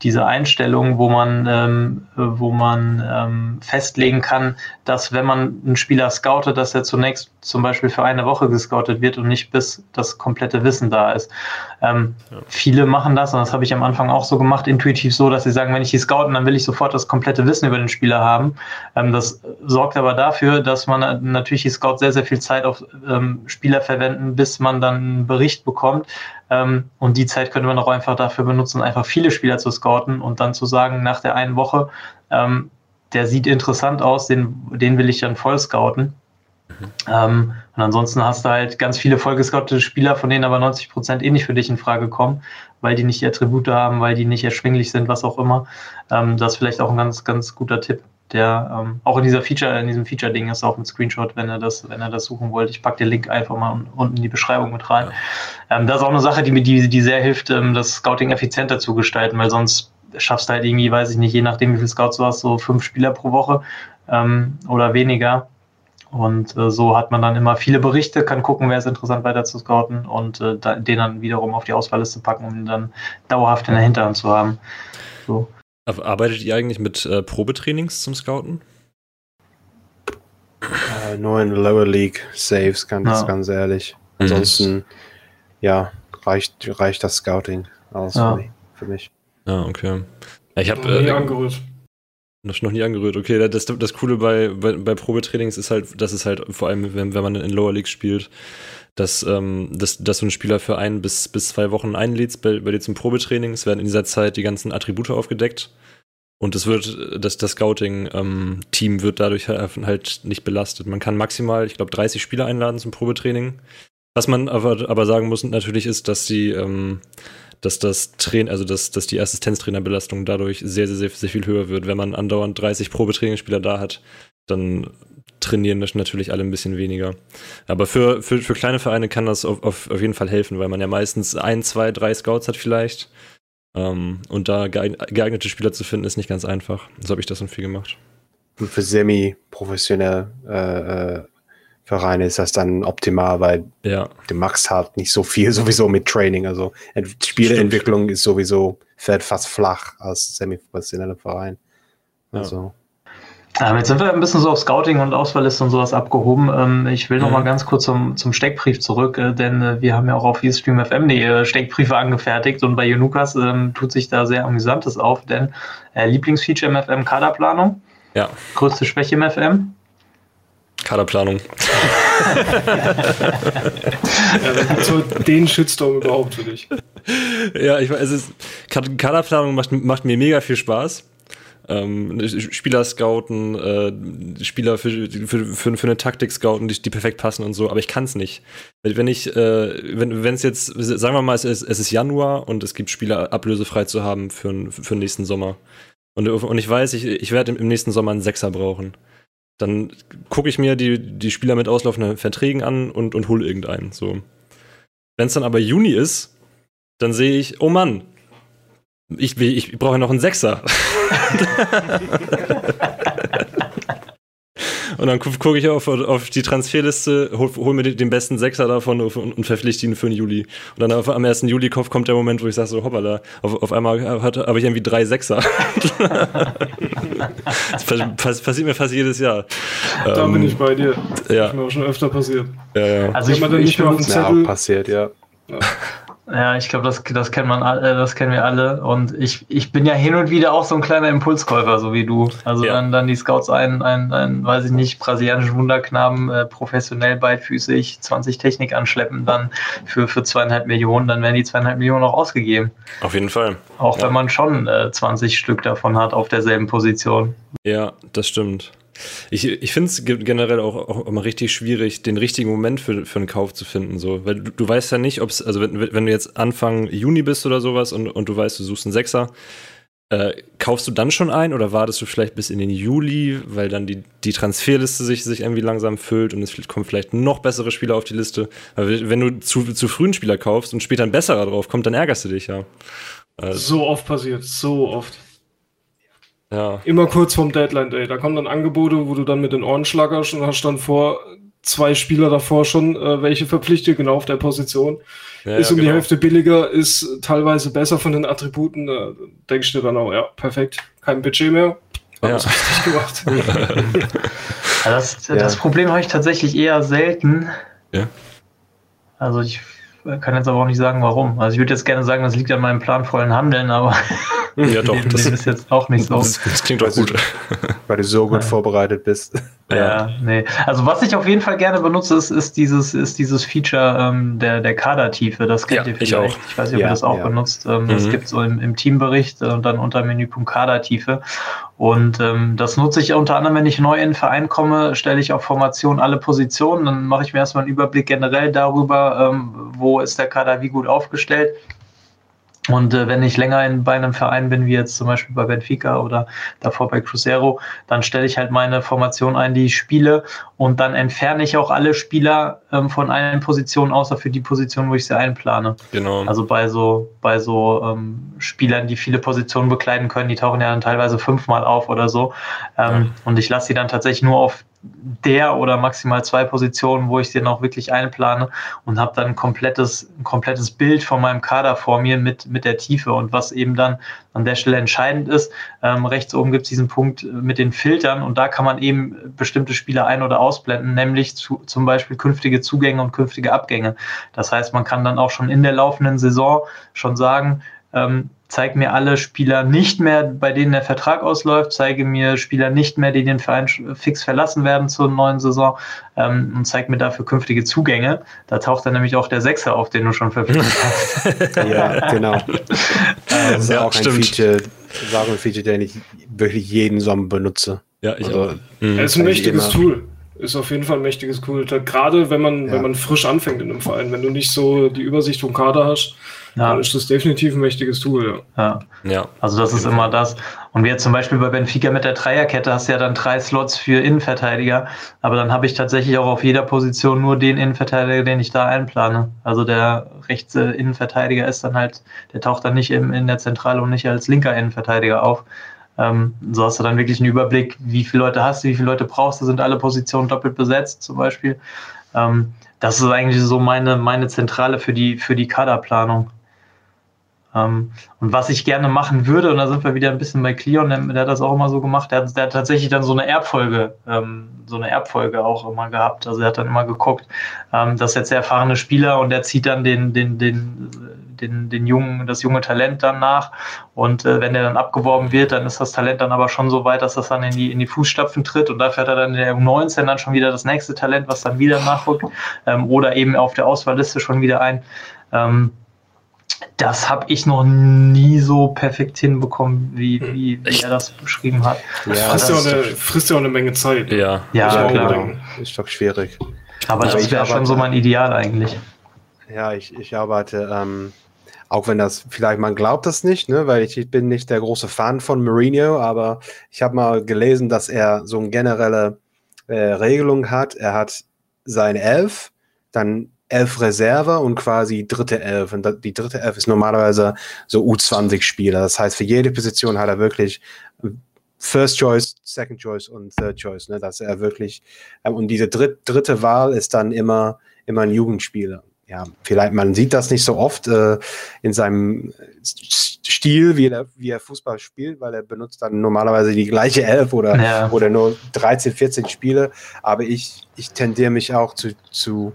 diese Einstellung, wo man, ähm, wo man ähm, festlegen kann, dass wenn man einen Spieler scoutet, dass er zunächst zum Beispiel für eine Woche gescoutet wird und nicht bis das komplette Wissen da ist. Ähm, ja. Viele machen das, und das habe ich am Anfang auch so gemacht, intuitiv so, dass sie sagen, wenn ich die scouten, dann will ich sofort das komplette Wissen über den Spieler haben. Ähm, das sorgt aber dafür, dass man natürlich die Scout sehr, sehr viel Zeit auf ähm, Spieler verwenden, bis man dann einen Bericht bekommt. Ähm, und die Zeit könnte man auch einfach dafür benutzen, einfach viele Spieler zu scouten und dann zu sagen, nach der einen Woche, ähm, der sieht interessant aus, den, den will ich dann voll scouten. Mhm. Ähm, und ansonsten hast du halt ganz viele vollgescoutete Spieler, von denen aber 90 Prozent eh nicht für dich in Frage kommen, weil die nicht die Attribute haben, weil die nicht erschwinglich sind, was auch immer. Ähm, das ist vielleicht auch ein ganz, ganz guter Tipp der ähm, auch in dieser Feature, in diesem Feature-Ding ist auch mit Screenshot, wenn ihr das, wenn ihr das suchen wollt. Ich packe den Link einfach mal unten in die Beschreibung mit rein. Ja. Ähm, das ist auch eine Sache, die mir die, die sehr hilft, ähm, das Scouting effizienter zu gestalten, weil sonst schaffst du halt irgendwie, weiß ich nicht, je nachdem, wie viele Scouts du hast, so fünf Spieler pro Woche ähm, oder weniger. Und äh, so hat man dann immer viele Berichte, kann gucken, wer ist interessant weiter zu scouten und äh, da, den dann wiederum auf die Auswahlliste packen, um ihn dann dauerhaft in der Hinterhand zu haben. So. Arbeitet ihr eigentlich mit äh, Probetrainings zum Scouten? Äh, nur in Lower League Saves, ganz, ja. ganz ehrlich. Mhm. Ansonsten, mhm. ja, reicht, reicht das Scouting aus ja. für mich. Ja, okay. Ich habe noch nie äh, angerührt. Noch, noch nie angerührt. Okay, das, das Coole bei, bei, bei Probetrainings ist halt, dass es halt vor allem, wenn, wenn man in Lower League spielt, dass, ähm, dass, dass du einen Spieler für ein bis, bis zwei Wochen einlädst bei, bei dir zum Probetraining. Es werden in dieser Zeit die ganzen Attribute aufgedeckt. Und es wird, das, das Scouting-Team ähm, wird dadurch halt nicht belastet. Man kann maximal, ich glaube, 30 Spieler einladen zum Probetraining. Was man aber, aber sagen muss natürlich ist, dass die, ähm, dass das Train, also dass, dass die Assistenztrainerbelastung dadurch sehr, sehr, sehr, sehr viel höher wird. Wenn man andauernd 30 Probetrainingsspieler da hat, dann trainieren das natürlich alle ein bisschen weniger. Aber für, für, für kleine Vereine kann das auf, auf, auf jeden Fall helfen, weil man ja meistens ein, zwei, drei Scouts hat vielleicht. Ähm, und da geeignete Spieler zu finden, ist nicht ganz einfach. So habe ich das schon viel gemacht. Und für semi-professionelle äh, äh, Vereine ist das dann optimal, weil ja. du machst halt nicht so viel sowieso mit Training. Also Spieleentwicklung Stimmt. ist sowieso, fällt fast flach als semi-professioneller Verein. Also. Ja. Ähm, jetzt sind wir ein bisschen so auf Scouting und Auswahlliste und sowas abgehoben. Ähm, ich will noch mal mhm. ganz kurz zum, zum Steckbrief zurück, äh, denn äh, wir haben ja auch auf eStreamFM.de Steckbriefe angefertigt und bei Junukas ähm, tut sich da sehr Amüsantes auf, denn äh, Lieblingsfeature im FM Kaderplanung. Ja. Größte Schwäche im FM? Kaderplanung. ja, so den Shitstorm überhaupt für dich. Ja, ich weiß, es ist, Kaderplanung macht, macht mir mega viel Spaß ähm, Spieler scouten, äh, Spieler für, für, für, für, eine Taktik scouten, die, die perfekt passen und so, aber ich kann es nicht. Wenn ich, äh, wenn es jetzt, sagen wir mal, es ist, es ist Januar und es gibt Spieler ablösefrei zu haben für, für den nächsten Sommer. Und, und ich weiß, ich, ich werde im nächsten Sommer einen Sechser brauchen. Dann gucke ich mir die, die Spieler mit auslaufenden Verträgen an und, und hole irgendeinen. So. Wenn es dann aber Juni ist, dann sehe ich, oh Mann, ich, ich brauche noch einen Sechser. und dann gucke ich auf, auf die Transferliste, hol, hol, mir den besten Sechser davon und, und verpflichte ihn für den Juli. Und dann auf, am 1. Juli kommt der Moment, wo ich sage so, hoppala, auf, auf einmal habe ich irgendwie drei Sechser. das passiert mir fast jedes Jahr. Da ähm, bin ich bei dir. Ja. Das ist mir auch schon öfter passiert. Ja, ja. Also ich, ich, ich, ich auf dem Zettel. Ja, passiert, ja. ja. Ja, ich glaube, das, das kennt man alle, das kennen wir alle. Und ich, ich bin ja hin und wieder auch so ein kleiner Impulskäufer, so wie du. Also ja. dann, dann die Scouts einen, einen, einen, weiß ich nicht, brasilianischen Wunderknaben, äh, professionell beidfüßig, 20 Technik anschleppen, dann für, für zweieinhalb Millionen, dann werden die zweieinhalb Millionen auch ausgegeben. Auf jeden Fall. Auch ja. wenn man schon äh, 20 Stück davon hat auf derselben Position. Ja, das stimmt. Ich, ich finde es generell auch, auch immer richtig schwierig, den richtigen Moment für, für einen Kauf zu finden. So. Weil du, du weißt ja nicht, ob es, also wenn, wenn du jetzt Anfang Juni bist oder sowas und, und du weißt, du suchst einen Sechser, äh, kaufst du dann schon ein oder wartest du vielleicht bis in den Juli, weil dann die, die Transferliste sich, sich irgendwie langsam füllt und es kommen vielleicht noch bessere Spieler auf die Liste? Weil wenn du zu, zu früh einen Spieler kaufst und später ein besserer drauf kommt, dann ärgerst du dich ja. Also, so oft passiert, so oft. Ja. Immer kurz vorm Deadline Day. Da kommen dann Angebote, wo du dann mit den Ohren schlackerst und hast dann vor zwei Spieler davor schon äh, welche verpflichtet, genau auf der Position. Ja, ist ja, um genau. die Hälfte billiger, ist teilweise besser von den Attributen. Da denkst du dir dann auch, ja, perfekt, kein Budget mehr. Ja. Das richtig gemacht. das, das Problem habe ich tatsächlich eher selten. Ja. Also ich kann jetzt aber auch nicht sagen, warum. Also ich würde jetzt gerne sagen, das liegt an meinem planvollen Handeln, aber ja, doch, das ist jetzt auch nicht so. Das, das klingt doch gut. Weil du so gut ja. vorbereitet bist. Ja, ja, nee. Also was ich auf jeden Fall gerne benutze, ist, ist dieses, ist dieses Feature ähm, der, der Kadertiefe. Das kennt ja, ihr vielleicht. Ich, auch. ich weiß nicht, ob ihr das auch benutzt. Ähm, mhm. Das gibt es so im, im Teambericht und dann unter Menüpunkt Kadertiefe. Und ähm, das nutze ich unter anderem, wenn ich neu in den Verein komme, stelle ich auf Formation alle Positionen. Dann mache ich mir erstmal einen Überblick generell darüber, ähm, wo ist der Kader wie gut aufgestellt und äh, wenn ich länger in, bei einem Verein bin, wie jetzt zum Beispiel bei Benfica oder davor bei Cruzeiro, dann stelle ich halt meine Formation ein, die ich spiele und dann entferne ich auch alle Spieler ähm, von allen Positionen, außer für die Position, wo ich sie einplane. Genau. Also bei so, bei so ähm, Spielern, die viele Positionen bekleiden können, die tauchen ja dann teilweise fünfmal auf oder so. Ähm, ja. Und ich lasse sie dann tatsächlich nur auf der oder maximal zwei Positionen, wo ich den auch wirklich einplane und habe dann ein komplettes, ein komplettes Bild von meinem Kader vor mir mit, mit der Tiefe und was eben dann an der Stelle entscheidend ist. Ähm, rechts oben gibt es diesen Punkt mit den Filtern und da kann man eben bestimmte Spiele ein- oder ausblenden, nämlich zu, zum Beispiel künftige Zugänge und künftige Abgänge. Das heißt, man kann dann auch schon in der laufenden Saison schon sagen, ähm, zeig mir alle Spieler nicht mehr, bei denen der Vertrag ausläuft, zeige mir Spieler nicht mehr, die den Verein fix verlassen werden zur neuen Saison ähm, und zeig mir dafür künftige Zugänge. Da taucht dann nämlich auch der Sechser auf, den du schon verpflichtet hast. ja, genau. das ist ja, auch ein Feature, auch ein Feature, den ich wirklich jeden Sommer benutze. Ja, ich also, auch. Mhm. Es ist ein mächtiges Tool ist auf jeden Fall ein mächtiges Tool. Gerade wenn man, ja. wenn man frisch anfängt in einem Verein, wenn du nicht so die Übersicht vom Kader hast, ja. dann ist das definitiv ein mächtiges Tool. Ja. ja. Also das ist immer das. Und wie jetzt zum Beispiel bei Benfica mit der Dreierkette hast du ja dann drei Slots für Innenverteidiger, aber dann habe ich tatsächlich auch auf jeder Position nur den Innenverteidiger, den ich da einplane. Also der rechte Innenverteidiger ist dann halt, der taucht dann nicht im, in der Zentrale und nicht als linker Innenverteidiger auf. Ähm, so hast du dann wirklich einen Überblick, wie viele Leute hast du, wie viele Leute brauchst du, sind alle Positionen doppelt besetzt zum Beispiel. Ähm, das ist eigentlich so meine, meine Zentrale für die, für die Kaderplanung. Ähm, und was ich gerne machen würde, und da sind wir wieder ein bisschen bei Cleon, der, der hat das auch immer so gemacht, der hat, der hat tatsächlich dann so eine Erbfolge, ähm, so eine Erbfolge auch immer gehabt. Also er hat dann immer geguckt, ähm, das ist jetzt der erfahrene Spieler und der zieht dann den, den, den, den, den jungen, das junge Talent dann nach. Und äh, wenn der dann abgeworben wird, dann ist das Talent dann aber schon so weit, dass das dann in die, in die Fußstapfen tritt und dafür hat er dann in der U19 dann schon wieder das nächste Talent, was dann wieder nachrückt, ähm, oder eben auf der Auswahlliste schon wieder ein. Ähm, das habe ich noch nie so perfekt hinbekommen, wie, wie, wie er das beschrieben hat. Ja, frisst, ja auch eine, frisst ja auch eine Menge Zeit. Ja, ja klar. Ist doch schwierig. Aber also das wäre schon so mein Ideal eigentlich. Ja, ich, ich arbeite, ähm, auch wenn das vielleicht man glaubt das nicht, ne, weil ich, ich bin nicht der große Fan von Mourinho, aber ich habe mal gelesen, dass er so eine generelle äh, Regelung hat. Er hat seine Elf, dann elf Reserve und quasi dritte Elf. Und die dritte Elf ist normalerweise so U20-Spieler. Das heißt, für jede Position hat er wirklich First Choice, Second Choice und Third Choice. Ne? Dass er wirklich, ähm, und diese dritt, dritte Wahl ist dann immer, immer ein Jugendspieler. Ja, vielleicht, man sieht das nicht so oft äh, in seinem Stil, wie er, wie er Fußball spielt, weil er benutzt dann normalerweise die gleiche Elf oder, ja. oder nur 13, 14 Spiele. Aber ich, ich tendiere mich auch zu, zu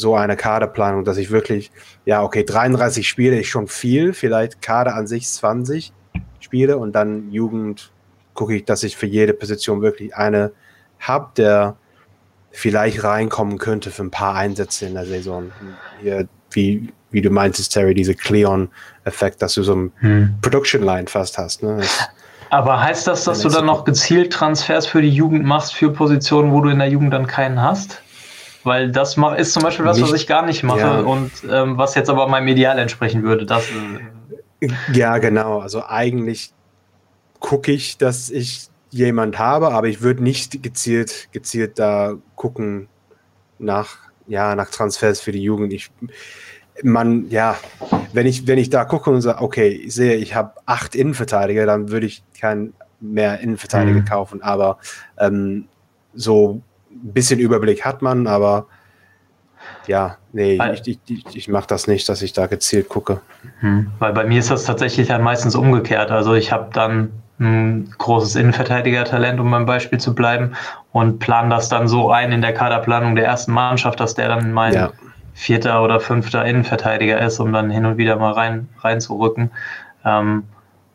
so eine Kaderplanung, dass ich wirklich, ja, okay, 33 Spiele ist schon viel, vielleicht Kader an sich 20 Spiele und dann Jugend gucke ich, dass ich für jede Position wirklich eine habe, der vielleicht reinkommen könnte für ein paar Einsätze in der Saison. Hier, wie, wie du meintest, Terry, diese Cleon-Effekt, dass du so ein hm. Production-Line fast hast. Ne? Aber heißt das, dass du dann noch gezielt Transfers für die Jugend machst, für Positionen, wo du in der Jugend dann keinen hast? Weil das ist zum Beispiel was, was ich gar nicht mache ja. und ähm, was jetzt aber meinem Ideal entsprechen würde. Das, äh ja, genau. Also eigentlich gucke ich, dass ich jemand habe, aber ich würde nicht gezielt, gezielt da gucken nach, ja, nach Transfers für die Jugend. Ich, man, ja, wenn ich, wenn ich da gucke und sage, okay, ich sehe, ich habe acht Innenverteidiger, dann würde ich keinen mehr Innenverteidiger mhm. kaufen. Aber ähm, so ein bisschen Überblick hat man, aber ja, nee, ich, ich, ich, ich mache das nicht, dass ich da gezielt gucke. Mhm. Weil bei mir ist das tatsächlich dann meistens umgekehrt. Also ich habe dann ein großes Innenverteidiger-Talent, um beim Beispiel zu bleiben, und plan das dann so ein in der Kaderplanung der ersten Mannschaft, dass der dann mein ja. vierter oder fünfter Innenverteidiger ist, um dann hin und wieder mal rein reinzurücken. Ähm,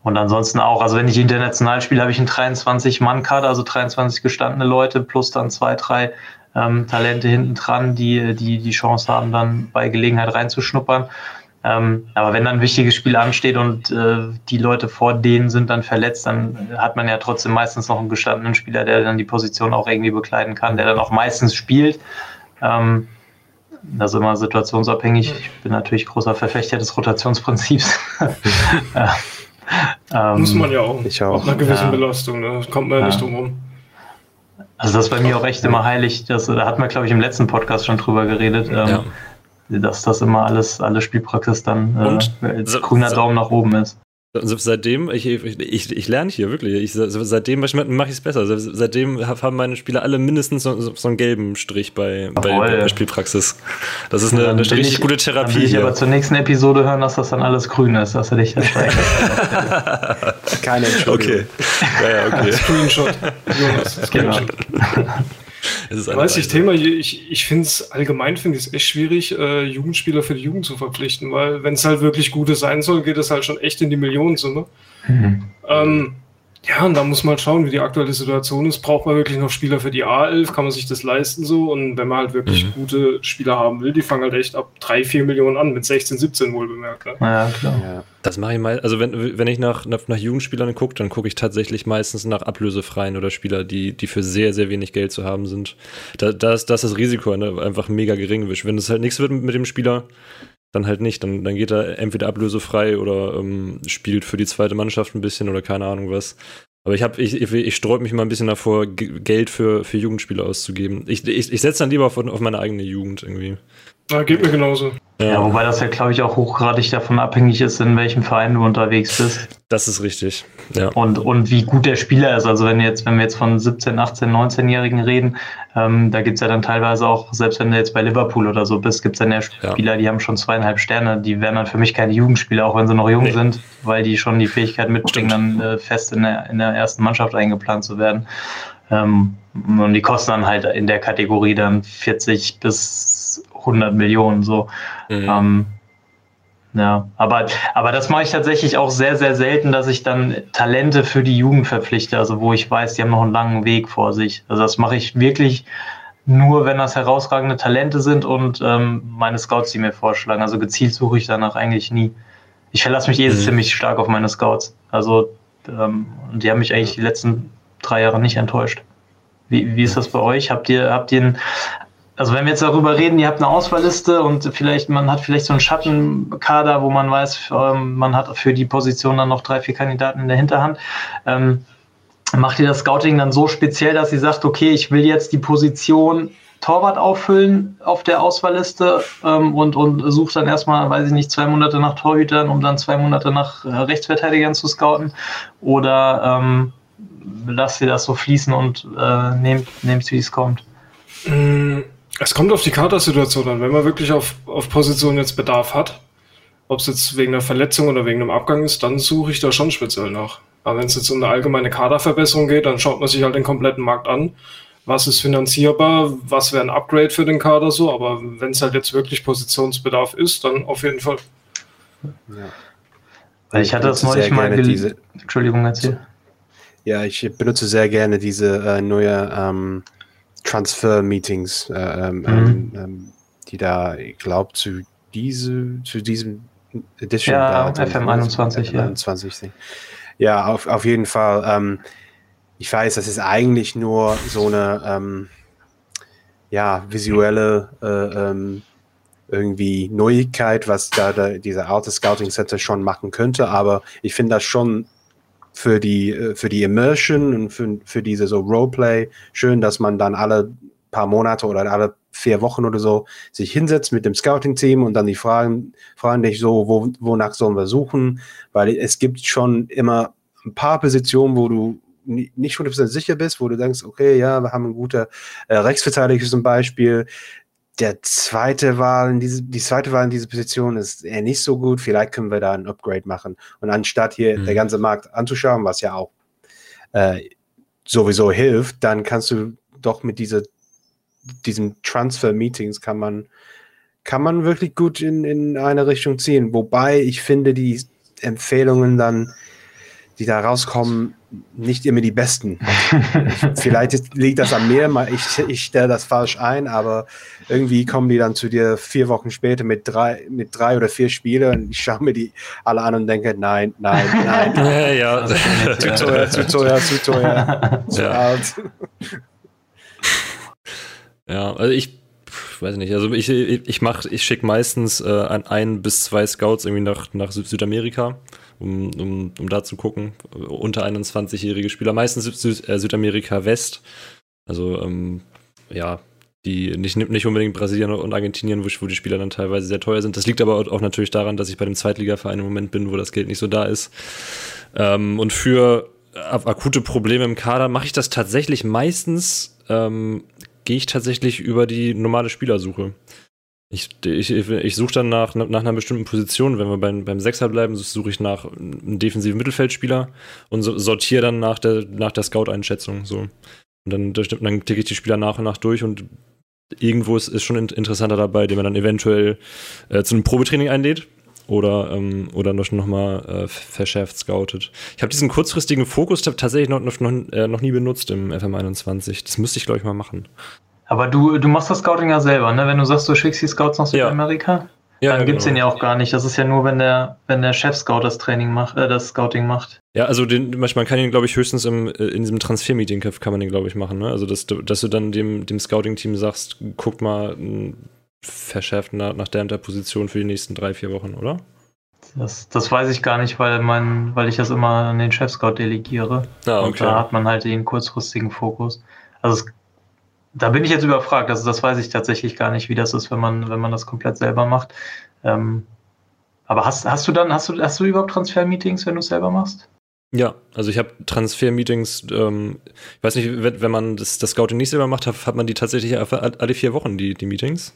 und ansonsten auch, also wenn ich international spiele, habe ich einen 23-Mann-Kader, also 23 gestandene Leute plus dann zwei, drei ähm, Talente hinten dran, die, die die Chance haben, dann bei Gelegenheit reinzuschnuppern. Ähm, aber wenn dann ein wichtiges Spiel ansteht und äh, die Leute vor denen sind dann verletzt, dann hat man ja trotzdem meistens noch einen gestandenen Spieler, der dann die Position auch irgendwie bekleiden kann, der dann auch meistens spielt. Ähm, das ist immer situationsabhängig. Ich bin natürlich großer Verfechter des Rotationsprinzips. ähm, Muss man ja auch. Ich auch. Auf einer gewissen ja. Belastung, ne? kommt man ja nicht drum rum. Also das ist bei mir auch echt immer heilig. Das, da hat man, glaube ich, im letzten Podcast schon drüber geredet. Ähm, ja dass das immer alles, alle Spielpraxis dann äh, grüner Daumen nach oben ist. Seitdem, ich, ich, ich lerne hier wirklich, ich, seitdem mache ich es besser. Seitdem haben meine Spieler alle mindestens so, so einen gelben Strich bei, bei, bei, der Spielpraxis. Das ist eine, eine richtig ich, gute Therapie. Dann will ich aber zur nächsten Episode hören, dass das dann alles grün ist, dass du dich da Keine Entschuldigung. Okay. Ja, ja, okay. Screenshot. Jonas, Screenshot. Genau. Es Weiß ich, Thema, ich, ich finde es allgemein finde ich es echt schwierig, äh, Jugendspieler für die Jugend zu verpflichten, weil wenn es halt wirklich gute sein soll, geht es halt schon echt in die Millionensumme. Mhm. Ähm, ja, und da muss man schauen, wie die aktuelle Situation ist. Braucht man wirklich noch Spieler für die A11? Kann man sich das leisten so? Und wenn man halt wirklich mhm. gute Spieler haben will, die fangen halt echt ab 3, 4 Millionen an, mit 16, 17 wohl bemerkt. Ne? Ja, klar. Ja. Das mache ich mal, also wenn, wenn ich nach, nach, nach Jugendspielern gucke, dann gucke ich tatsächlich meistens nach ablösefreien oder Spieler, die, die für sehr, sehr wenig Geld zu haben sind. Da, da, ist, da ist das Risiko ne, einfach mega gering. Wenn es halt nichts wird mit dem Spieler, dann halt nicht. Dann, dann geht er entweder ablösefrei oder ähm, spielt für die zweite Mannschaft ein bisschen oder keine Ahnung was. Aber ich habe, ich, ich, ich sträube mich mal ein bisschen davor, Geld für, für Jugendspiele auszugeben. Ich, ich, ich setze dann lieber auf, auf meine eigene Jugend irgendwie. Ja, geht mir genauso. Ja. ja, wobei das ja, glaube ich, auch hochgradig davon abhängig ist, in welchem Verein du unterwegs bist. Das ist richtig. Ja. Und, und wie gut der Spieler ist. Also wenn jetzt, wenn wir jetzt von 17, 18, 19-Jährigen reden, ähm, da gibt's ja dann teilweise auch, selbst wenn du jetzt bei Liverpool oder so bist, gibt's dann ja Spieler, ja. die haben schon zweieinhalb Sterne, die wären dann für mich keine Jugendspieler, auch wenn sie noch jung nee. sind, weil die schon die Fähigkeit mitbringen, Stimmt. dann äh, fest in der, in der ersten Mannschaft eingeplant zu werden. Ähm, und die kosten dann halt in der Kategorie dann 40 bis 100 Millionen so. Mhm. Ähm, ja, aber, aber das mache ich tatsächlich auch sehr, sehr selten, dass ich dann Talente für die Jugend verpflichte, also wo ich weiß, die haben noch einen langen Weg vor sich. Also das mache ich wirklich nur, wenn das herausragende Talente sind und ähm, meine Scouts, die mir vorschlagen. Also gezielt suche ich danach eigentlich nie. Ich verlasse mich eh mhm. ziemlich stark auf meine Scouts. Also ähm, die haben mich eigentlich die letzten drei Jahre nicht enttäuscht. Wie, wie ist das bei euch? Habt ihr, habt ihr einen, also wenn wir jetzt darüber reden, ihr habt eine Auswahlliste und vielleicht, man hat vielleicht so einen Schattenkader, wo man weiß, ähm, man hat für die Position dann noch drei, vier Kandidaten in der Hinterhand. Ähm, macht ihr das Scouting dann so speziell, dass ihr sagt, okay, ich will jetzt die Position Torwart auffüllen auf der Auswahlliste ähm, und, und sucht dann erstmal, weiß ich nicht, zwei Monate nach Torhütern, um dann zwei Monate nach äh, Rechtsverteidigern zu scouten? Oder ähm, lasst ihr das so fließen und äh, nehmt, nehmt wie es kommt? Es kommt auf die Kadersituation an. Wenn man wirklich auf, auf Position jetzt Bedarf hat, ob es jetzt wegen einer Verletzung oder wegen einem Abgang ist, dann suche ich da schon speziell nach. Aber wenn es jetzt um eine allgemeine Kaderverbesserung geht, dann schaut man sich halt den kompletten Markt an. was ist finanzierbar, was wäre ein Upgrade für den Kader so, aber wenn es halt jetzt wirklich Positionsbedarf ist, dann auf jeden Fall. Ja. Weil ich hatte das neulich mal diese Entschuldigung, erzähl. Ja, ich benutze sehr gerne diese äh, neue ähm, Transfer-Meetings, äh, ähm, mhm. Ähm, ähm, die da, ich glaube, zu diese, zu diesem Edition ja, da, FM 21, ja. 21. Ja, auf, auf jeden Fall. Ähm, ich weiß, das ist eigentlich nur so eine ähm, ja, visuelle äh, ähm, irgendwie Neuigkeit, was da, da diese alte Scouting Center schon machen könnte, aber ich finde das schon für die, äh, für die Immersion und für, für diese so Roleplay schön, dass man dann alle paar Monate oder alle vier Wochen oder so sich hinsetzt mit dem Scouting-Team und dann die fragen, fragen dich so, wo, wonach sollen wir suchen, weil es gibt schon immer ein paar Positionen, wo du nicht 100% sicher bist, wo du denkst, okay, ja, wir haben einen guten äh, Rechtsverteidiger zum Beispiel. Der zweite Wahl in diese, die zweite Wahl in dieser Position ist eher nicht so gut. Vielleicht können wir da ein Upgrade machen. Und anstatt hier mhm. der ganze Markt anzuschauen, was ja auch äh, sowieso hilft, dann kannst du doch mit dieser, diesen Transfer-Meetings kann man, kann man wirklich gut in, in eine Richtung ziehen. Wobei ich finde, die Empfehlungen dann die da rauskommen, nicht immer die besten. Vielleicht liegt das an mir, ich, ich stelle das falsch ein, aber irgendwie kommen die dann zu dir vier Wochen später mit drei, mit drei oder vier Spielen und ich schaue mir die alle an und denke, nein, nein, nein. ja, ja. zu teuer, zu teuer, zu teuer, zu ja. alt. Ja, also ich weiß nicht, also ich, ich mach, ich schicke meistens äh, an ein bis zwei Scouts irgendwie nach, nach Südamerika um, um, um da zu gucken. Unter 21-jährige Spieler, meistens Süd äh, Südamerika West. Also, ähm, ja, die nicht, nicht unbedingt Brasilien und Argentinien, wo, wo die Spieler dann teilweise sehr teuer sind. Das liegt aber auch natürlich daran, dass ich bei dem Zweitligaverein im Moment bin, wo das Geld nicht so da ist. Ähm, und für akute Probleme im Kader mache ich das tatsächlich meistens, ähm, gehe ich tatsächlich über die normale Spielersuche. Ich, ich, ich suche dann nach, nach einer bestimmten Position. Wenn wir beim, beim Sechser bleiben, suche ich nach einem defensiven Mittelfeldspieler und so, sortiere dann nach der, nach der Scout-Einschätzung. So. Und dann, dann klicke ich die Spieler nach und nach durch und irgendwo ist, ist schon interessanter dabei, den man dann eventuell äh, zu einem Probetraining einlädt oder, ähm, oder noch, noch mal äh, verschärft scoutet. Ich habe diesen kurzfristigen Fokus tatsächlich noch, noch, noch, äh, noch nie benutzt im FM21. Das müsste ich, glaube ich, mal machen. Aber du, du machst das Scouting ja selber, ne? Wenn du sagst, du schickst die Scouts nach Südamerika, ja. dann ja, gibt's genau. den ja auch gar nicht. Das ist ja nur, wenn der, wenn der Chef-Scout das Training macht, äh, das Scouting macht. Ja, also den, man kann ihn, glaube ich, höchstens im, äh, in diesem Transfer-Meeting kann man den, glaube ich, machen, ne? Also dass du, dass du dann dem, dem Scouting-Team sagst, guck mal, verschärft nach, nach der und der Position für die nächsten drei, vier Wochen, oder? Das, das weiß ich gar nicht, weil, mein, weil ich das immer an den Chef-Scout delegiere. Ah, okay. Und da hat man halt den kurzfristigen Fokus. Also es da bin ich jetzt überfragt. Also das weiß ich tatsächlich gar nicht, wie das ist, wenn man, wenn man das komplett selber macht. Ähm, aber hast, hast du dann, hast du, hast du überhaupt Transfer-Meetings, wenn du es selber machst? Ja, also ich habe Transfer-Meetings, ähm, ich weiß nicht, wenn, wenn man das, das Scouting nicht selber macht, hat, hat man die tatsächlich alle vier Wochen, die, die Meetings?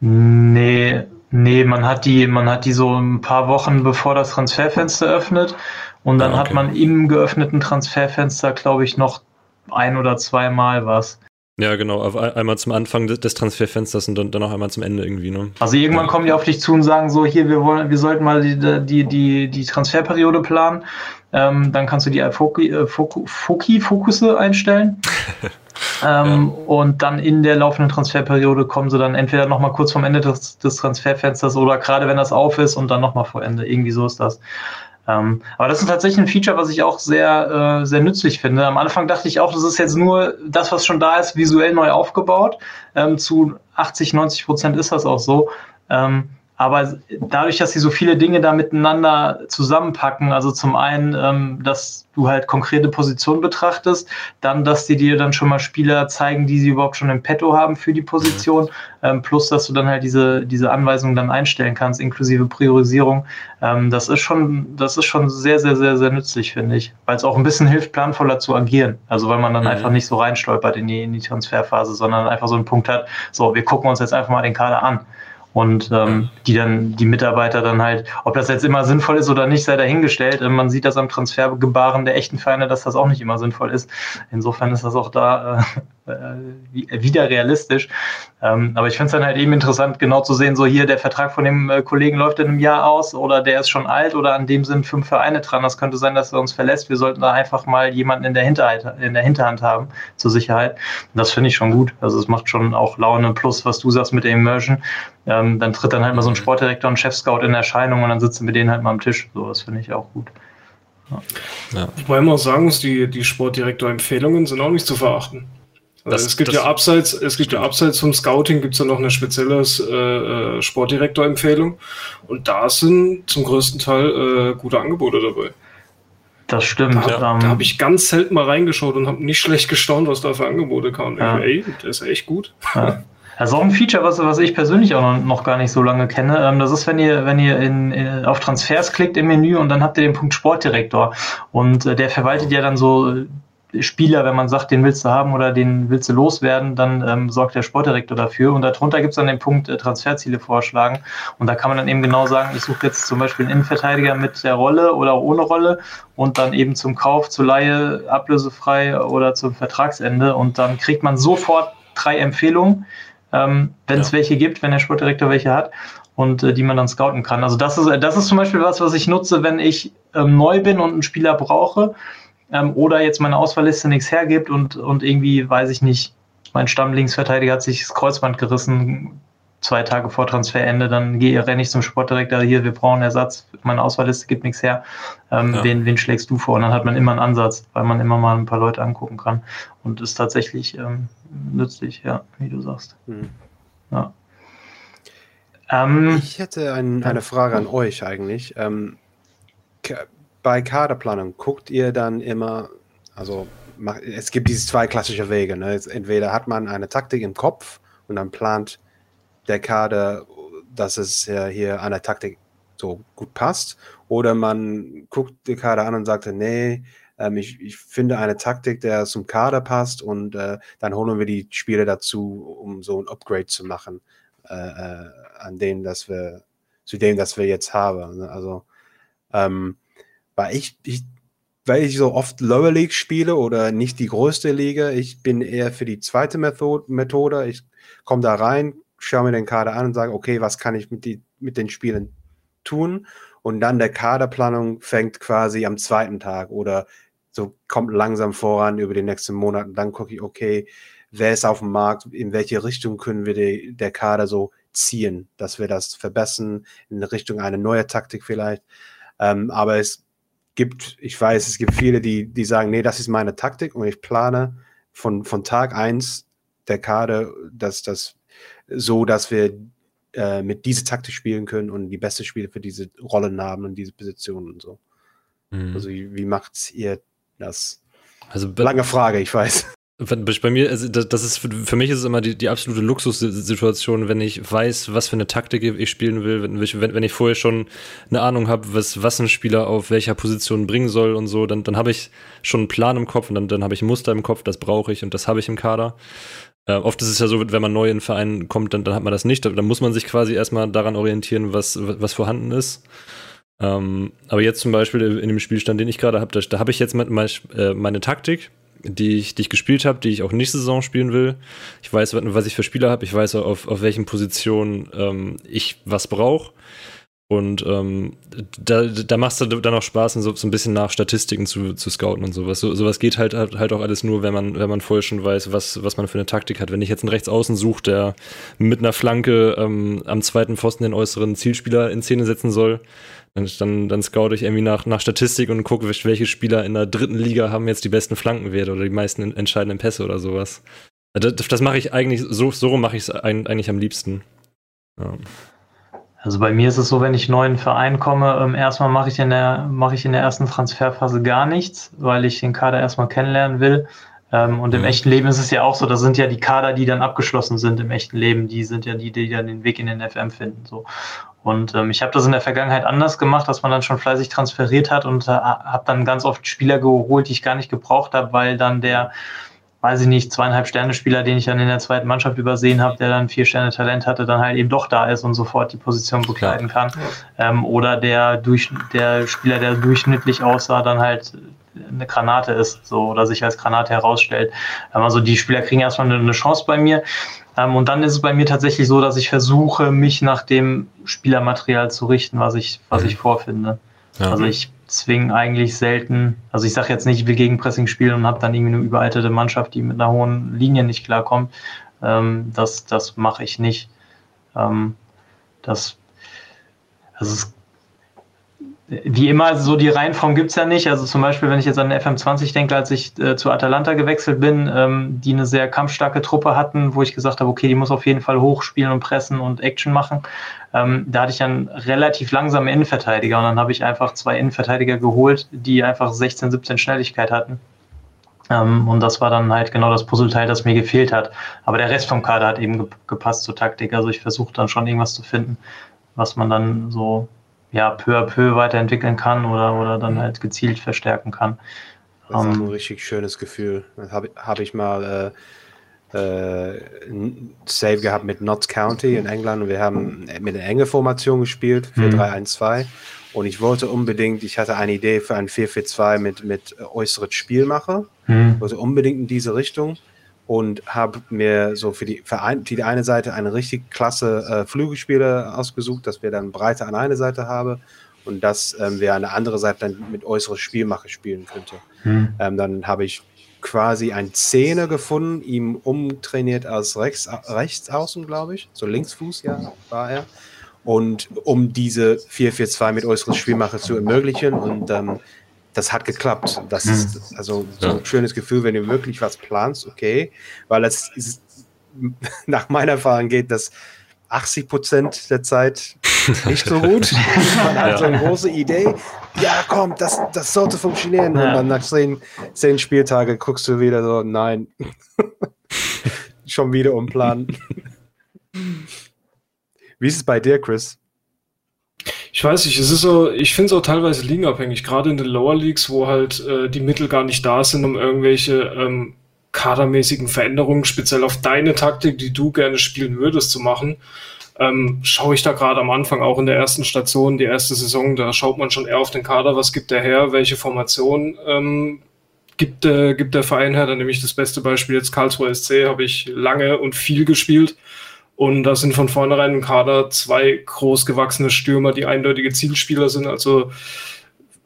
Nee, nee, man hat die, man hat die so ein paar Wochen bevor das Transferfenster öffnet und dann ah, okay. hat man im geöffneten Transferfenster, glaube ich, noch ein oder zweimal was. Ja, genau. Auf einmal zum Anfang des Transferfensters und dann, dann auch einmal zum Ende irgendwie, ne? Also irgendwann kommen die auf dich zu und sagen so, hier, wir wollen, wir sollten mal die, die, die, die Transferperiode planen. Ähm, dann kannst du die Foki, äh, Foki, Fokusse einstellen. ähm, ja. Und dann in der laufenden Transferperiode kommen sie dann entweder nochmal kurz vom Ende des, des Transferfensters oder gerade wenn das auf ist und dann nochmal vor Ende. Irgendwie so ist das. Ähm, aber das ist tatsächlich ein Feature, was ich auch sehr, äh, sehr nützlich finde. Am Anfang dachte ich auch, das ist jetzt nur das, was schon da ist, visuell neu aufgebaut. Ähm, zu 80, 90 Prozent ist das auch so. Ähm, aber dadurch, dass sie so viele Dinge da miteinander zusammenpacken, also zum einen, ähm, dass du halt konkrete Positionen betrachtest, dann, dass die dir dann schon mal Spieler zeigen, die sie überhaupt schon im Petto haben für die Position, ähm, plus, dass du dann halt diese, diese Anweisungen dann einstellen kannst, inklusive Priorisierung. Ähm, das ist schon, das ist schon sehr, sehr, sehr, sehr nützlich, finde ich, weil es auch ein bisschen hilft, planvoller zu agieren. Also, weil man dann mhm. einfach nicht so reinstolpert in die, in die Transferphase, sondern einfach so einen Punkt hat, so, wir gucken uns jetzt einfach mal den Kader an und ähm, die dann die Mitarbeiter dann halt, ob das jetzt immer sinnvoll ist oder nicht, sei dahingestellt. Ähm, man sieht das am Transfergebaren der echten Vereine, dass das auch nicht immer sinnvoll ist. Insofern ist das auch da äh, wieder realistisch. Ähm, aber ich finde es dann halt eben interessant, genau zu sehen, so hier der Vertrag von dem äh, Kollegen läuft in einem Jahr aus oder der ist schon alt oder an dem sind fünf Vereine dran. Das könnte sein, dass er uns verlässt. Wir sollten da einfach mal jemanden in der Hinterhand, in der Hinterhand haben zur Sicherheit. Und das finde ich schon gut. Also es macht schon auch Laune plus, was du sagst mit der Immersion. Ähm, dann tritt dann halt mal so ein Sportdirektor und Chef-Scout in Erscheinung und dann sitzen wir denen halt mal am Tisch. So, das finde ich auch gut. Ja. Wobei man auch sagen muss, die, die Sportdirektor-Empfehlungen sind auch nicht zu verachten. Also das, es gibt ja abseits, es gibt ja abseits vom Scouting gibt es ja noch eine spezielle äh, äh, Sportdirektor-Empfehlung und da sind zum größten Teil äh, gute Angebote dabei. Das stimmt. Da, da habe ich ganz selten mal reingeschaut und habe nicht schlecht gestaunt, was da für Angebote kamen. Ja. Ey, das ist echt gut. Ja. Das ist auch ein Feature, was, was ich persönlich auch noch, noch gar nicht so lange kenne. Ähm, das ist, wenn ihr, wenn ihr in, in, auf Transfers klickt im Menü und dann habt ihr den Punkt Sportdirektor. Und äh, der verwaltet ja dann so Spieler, wenn man sagt, den willst du haben oder den willst du loswerden, dann ähm, sorgt der Sportdirektor dafür. Und darunter gibt es dann den Punkt äh, Transferziele vorschlagen. Und da kann man dann eben genau sagen, ich suche jetzt zum Beispiel einen Innenverteidiger mit der Rolle oder auch ohne Rolle und dann eben zum Kauf, zur Laie, ablösefrei oder zum Vertragsende. Und dann kriegt man sofort drei Empfehlungen, ähm, wenn es ja. welche gibt, wenn der Sportdirektor welche hat und äh, die man dann scouten kann. Also das ist, das ist zum Beispiel was, was ich nutze, wenn ich ähm, neu bin und einen Spieler brauche ähm, oder jetzt meine Auswahlliste nichts hergibt und, und irgendwie, weiß ich nicht, mein Stammlinksverteidiger hat sich das Kreuzband gerissen, zwei Tage vor Transferende, dann gehe renne ich zum Sportdirektor, hier, wir brauchen Ersatz, meine Auswahlliste gibt nichts her, ähm, ja. wen, wen schlägst du vor? Und dann hat man immer einen Ansatz, weil man immer mal ein paar Leute angucken kann und ist tatsächlich ähm, nützlich, ja, wie du sagst. Hm. Ja. Ähm, ich hätte ein, eine Frage an euch eigentlich. Bei Kaderplanung guckt ihr dann immer, also es gibt diese zwei klassische Wege. Ne? Entweder hat man eine Taktik im Kopf und dann plant der Kader, dass es ja hier an der Taktik so gut passt, oder man guckt den Kader an und sagt, nee, ähm, ich, ich, finde eine Taktik, der zum Kader passt und äh, dann holen wir die Spiele dazu, um so ein Upgrade zu machen äh, äh, an dem, dass wir zu dem, das wir jetzt haben. Ne? Also ähm, weil ich, ich, weil ich so oft Lower League spiele oder nicht die größte Liga, ich bin eher für die zweite Methode. Ich komme da rein, schaue mir den Kader an und sage, okay, was kann ich mit, die, mit den Spielen tun? Und dann der Kaderplanung fängt quasi am zweiten Tag oder so kommt langsam voran über die nächsten Monate. Dann gucke ich, okay, wer ist auf dem Markt, in welche Richtung können wir die, der Kader so ziehen, dass wir das verbessern, in Richtung eine neue Taktik vielleicht. Ähm, aber es gibt, ich weiß, es gibt viele, die, die sagen, nee, das ist meine Taktik und ich plane von, von Tag eins der Kader, dass das so, dass wir äh, mit dieser Taktik spielen können und die beste Spiele für diese Rollen haben und diese Positionen und so. Mhm. Also wie, wie macht ihr das? Also lange Frage, ich weiß. Bei mir, also das ist für mich ist es immer die, die absolute Luxussituation, wenn ich weiß, was für eine Taktik ich spielen will, wenn, wenn, wenn ich vorher schon eine Ahnung habe, was, was ein Spieler auf welcher Position bringen soll und so, dann, dann habe ich schon einen Plan im Kopf und dann, dann habe ich ein Muster im Kopf, das brauche ich und das habe ich im Kader. Äh, oft ist es ja so, wenn man neu in den Verein kommt, dann, dann hat man das nicht. Dann muss man sich quasi erstmal daran orientieren, was, was vorhanden ist. Ähm, aber jetzt zum Beispiel in dem Spielstand, den ich gerade habe, da, da habe ich jetzt meine, äh, meine Taktik die ich, die ich gespielt habe, die ich auch nächste Saison spielen will. Ich weiß, was ich für Spieler habe. Ich weiß, auf, auf welchen Positionen ähm, ich was brauche. Und ähm, da, da machst du dann auch Spaß, so, so ein bisschen nach Statistiken zu, zu scouten und sowas. So, sowas geht halt, halt auch alles nur, wenn man, wenn man vorher schon weiß, was, was man für eine Taktik hat. Wenn ich jetzt einen Rechtsaußen suche, der mit einer Flanke ähm, am zweiten Pfosten den äußeren Zielspieler in Szene setzen soll, dann, dann scout ich irgendwie nach, nach Statistik und gucke, welche Spieler in der dritten Liga haben jetzt die besten Flankenwerte oder die meisten entscheidenden Pässe oder sowas. Das, das mache ich eigentlich, so, so mache ich es eigentlich am liebsten. Ja. Also bei mir ist es so, wenn ich neu in Verein komme, ähm, erstmal mache ich, in der, mache ich in der ersten Transferphase gar nichts, weil ich den Kader erstmal kennenlernen will. Ähm, und im mhm. echten Leben ist es ja auch so, das sind ja die Kader, die dann abgeschlossen sind im echten Leben, die sind ja die, die dann den Weg in den FM finden. So. Und ähm, ich habe das in der Vergangenheit anders gemacht, dass man dann schon fleißig transferiert hat und äh, habe dann ganz oft Spieler geholt, die ich gar nicht gebraucht habe, weil dann der, weiß ich nicht, zweieinhalb Sterne-Spieler, den ich dann in der zweiten Mannschaft übersehen habe, der dann vier Sterne Talent hatte, dann halt eben doch da ist und sofort die Position bekleiden kann. Ähm, oder der, durch, der Spieler, der durchschnittlich aussah, dann halt eine Granate ist, so oder sich als Granate herausstellt. Also die Spieler kriegen erstmal eine, Chance bei mir. Ähm, und dann ist es bei mir tatsächlich so, dass ich versuche, mich nach dem Spielermaterial zu richten, was ich, was ich vorfinde. Ja. Also ich zwinge eigentlich selten, also ich sage jetzt nicht, ich will Gegenpressing spielen und habe dann irgendwie eine überaltete Mannschaft, die mit einer hohen Linie nicht klarkommt. Ähm, das das mache ich nicht. Ähm, das, also es wie immer, so die Reihenform gibt's ja nicht. Also zum Beispiel, wenn ich jetzt an den FM20 denke, als ich äh, zu Atalanta gewechselt bin, ähm, die eine sehr kampfstarke Truppe hatten, wo ich gesagt habe, okay, die muss auf jeden Fall hochspielen und pressen und Action machen. Ähm, da hatte ich einen relativ langsamen Innenverteidiger und dann habe ich einfach zwei Innenverteidiger geholt, die einfach 16, 17 Schnelligkeit hatten. Ähm, und das war dann halt genau das Puzzleteil, das mir gefehlt hat. Aber der Rest vom Kader hat eben gepasst zur Taktik. Also ich versuche dann schon irgendwas zu finden, was man dann so ja, peu à peu weiterentwickeln kann oder, oder dann halt gezielt verstärken kann. Das ist um, ein richtig schönes Gefühl. Das habe hab ich mal äh, äh, Save gehabt mit Notts County in England und wir haben mit einer enge Formation gespielt, 4-3-1-2. Mhm. Und ich wollte unbedingt, ich hatte eine Idee für ein 4-4-2 mit, mit äußeres Spielmacher. Mhm. Wollte unbedingt in diese Richtung und habe mir so für die, für, ein, für die eine Seite eine richtig klasse äh, Flügelspieler ausgesucht, dass wir dann Breite an einer Seite haben und dass ähm, wir eine andere Seite dann mit äußeres Spielmache spielen könnte. Hm. Ähm, dann habe ich quasi ein Zehner gefunden, ihm umtrainiert als rechts, rechts außen, glaube ich. So Linksfuß, ja, war er. Und um diese 4-4-2 mit äußeres Spielmache zu ermöglichen und ähm, das hat geklappt. Das hm. ist also so ein schönes Gefühl, wenn du wirklich was planst, okay, weil es ist, nach meiner Erfahrung geht das 80 Prozent der Zeit nicht so gut. Man hat ja. so eine große Idee. Ja, komm, das, das sollte funktionieren. Ja. Und dann nach zehn, zehn Spieltagen guckst du wieder so, nein, schon wieder umplanen. Wie ist es bei dir, Chris? Ich weiß nicht, es ist so, ich finde es auch teilweise ligenabhängig, gerade in den Lower Leagues, wo halt äh, die Mittel gar nicht da sind, um irgendwelche ähm, kadermäßigen Veränderungen, speziell auf deine Taktik, die du gerne spielen würdest, zu machen. Ähm, schaue ich da gerade am Anfang auch in der ersten Station, die erste Saison, da schaut man schon eher auf den Kader, was gibt der her, welche Formation ähm, gibt, äh, gibt der Verein her. Dann nehme ich das beste Beispiel jetzt Karlsruhe SC, habe ich lange und viel gespielt und da sind von vornherein im Kader zwei großgewachsene Stürmer, die eindeutige Zielspieler sind. Also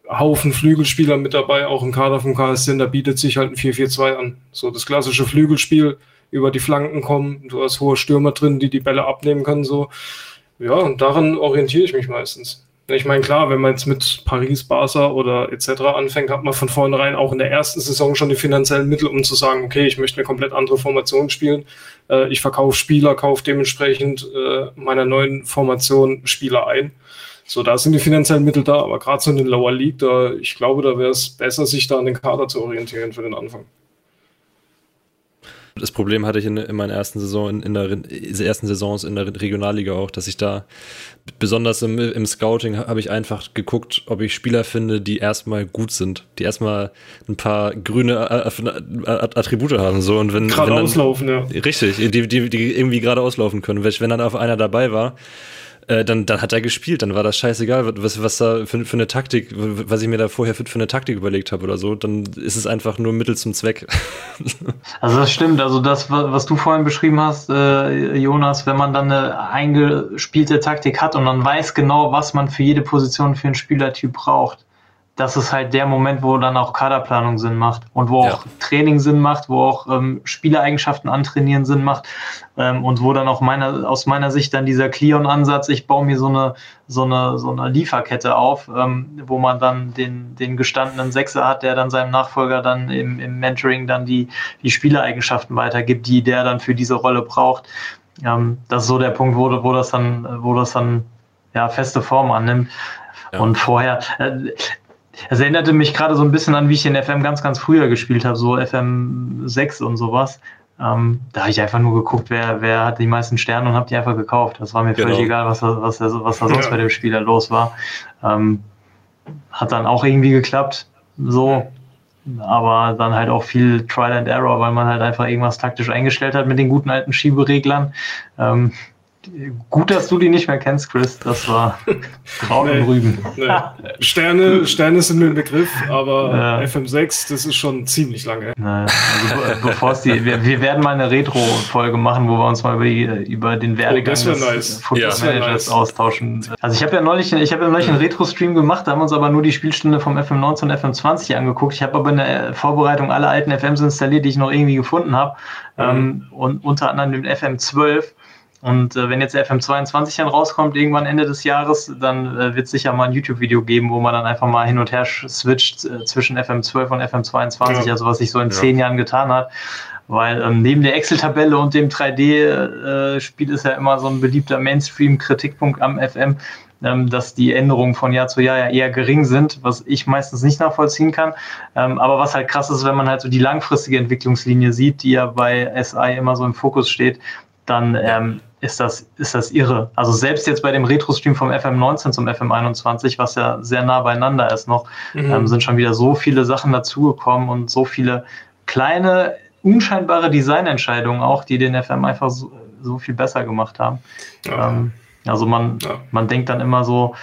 Haufen Flügelspieler mit dabei, auch im Kader vom KSC. Da bietet sich halt ein 4-4-2 an. So das klassische Flügelspiel, über die Flanken kommen. Du hast hohe Stürmer drin, die die Bälle abnehmen können. So. Ja, und daran orientiere ich mich meistens. Ich meine, klar, wenn man jetzt mit Paris, Barca oder etc. anfängt, hat man von vornherein auch in der ersten Saison schon die finanziellen Mittel, um zu sagen, okay, ich möchte eine komplett andere Formation spielen. Äh, ich verkaufe Spieler, kaufe dementsprechend äh, meiner neuen Formation Spieler ein. So, da sind die finanziellen Mittel da, aber gerade so in den Lower League, da, ich glaube, da wäre es besser, sich da an den Kader zu orientieren für den Anfang. Das Problem hatte ich in, in meiner ersten Saison, in, in der ersten Saisons in der Regionalliga auch, dass ich da besonders im, im Scouting habe ich einfach geguckt, ob ich Spieler finde, die erstmal gut sind, die erstmal ein paar grüne Attribute haben. So und wenn gerade auslaufen, ja. Richtig, die, die, die irgendwie gerade auslaufen können. Wenn dann auf einer dabei war, äh, dann, dann hat er gespielt, dann war das scheißegal, was, was da für, für eine Taktik, was ich mir da vorher für, für eine Taktik überlegt habe oder so, dann ist es einfach nur Mittel zum Zweck. Also das stimmt, also das, was du vorhin beschrieben hast, äh, Jonas, wenn man dann eine eingespielte Taktik hat und man weiß genau, was man für jede Position für einen Spielertyp braucht, das ist halt der Moment, wo dann auch Kaderplanung Sinn macht und wo ja. auch Training Sinn macht, wo auch ähm, Spielereigenschaften antrainieren Sinn macht ähm, und wo dann auch meiner, aus meiner Sicht dann dieser Cleon-Ansatz, ich baue mir so eine, so eine, so eine Lieferkette auf, ähm, wo man dann den, den gestandenen Sechser hat, der dann seinem Nachfolger dann im, im Mentoring dann die, die Spieleigenschaften weitergibt, die der dann für diese Rolle braucht. Ähm, das ist so der Punkt, wo, wo das dann, wo das dann ja, feste Form annimmt. Ja. Und vorher, äh, es erinnerte mich gerade so ein bisschen an, wie ich in FM ganz, ganz früher gespielt habe, so FM 6 und sowas. Ähm, da habe ich einfach nur geguckt, wer, wer hat die meisten Sterne und habe die einfach gekauft. Das war mir genau. völlig egal, was, was, was, was da sonst ja. bei dem Spieler los war. Ähm, hat dann auch irgendwie geklappt, so. Aber dann halt auch viel Trial and Error, weil man halt einfach irgendwas taktisch eingestellt hat mit den guten alten Schiebereglern. Ähm, Gut, dass du die nicht mehr kennst, Chris. Das war Kraut nee, und Rüben. Nee. Sterne, Sterne sind mir ein Begriff, aber ja. FM6, das ist schon ziemlich lange. Naja, also bevor es die, wir, wir, werden mal eine Retro-Folge machen, wo wir uns mal über, die, über den Werdegang oh, des nice. Managers nice. austauschen. Also ich habe ja neulich, ich habe ja neulich einen Retro-Stream gemacht, da haben wir uns aber nur die Spielstunde vom FM19 und FM20 angeguckt. Ich habe aber in der Vorbereitung alle alten FMs installiert, die ich noch irgendwie gefunden habe. Mhm. Ähm, und unter anderem den FM12. Und äh, wenn jetzt der FM22 dann rauskommt, irgendwann Ende des Jahres, dann äh, wird es sicher mal ein YouTube-Video geben, wo man dann einfach mal hin und her switcht äh, zwischen FM12 und FM22, ja. also was sich so in ja. zehn Jahren getan hat. Weil ähm, neben der Excel-Tabelle und dem 3D-Spiel äh, ist ja immer so ein beliebter Mainstream-Kritikpunkt am FM, ähm, dass die Änderungen von Jahr zu Jahr ja eher gering sind, was ich meistens nicht nachvollziehen kann. Ähm, aber was halt krass ist, wenn man halt so die langfristige Entwicklungslinie sieht, die ja bei SI immer so im Fokus steht, dann ähm, ist das, ist das irre. Also selbst jetzt bei dem Retro-Stream vom FM19 zum FM21, was ja sehr nah beieinander ist noch, mhm. ähm, sind schon wieder so viele Sachen dazugekommen und so viele kleine, unscheinbare Designentscheidungen auch, die den FM einfach so, so viel besser gemacht haben. Ja. Ähm, also man, ja. man denkt dann immer so,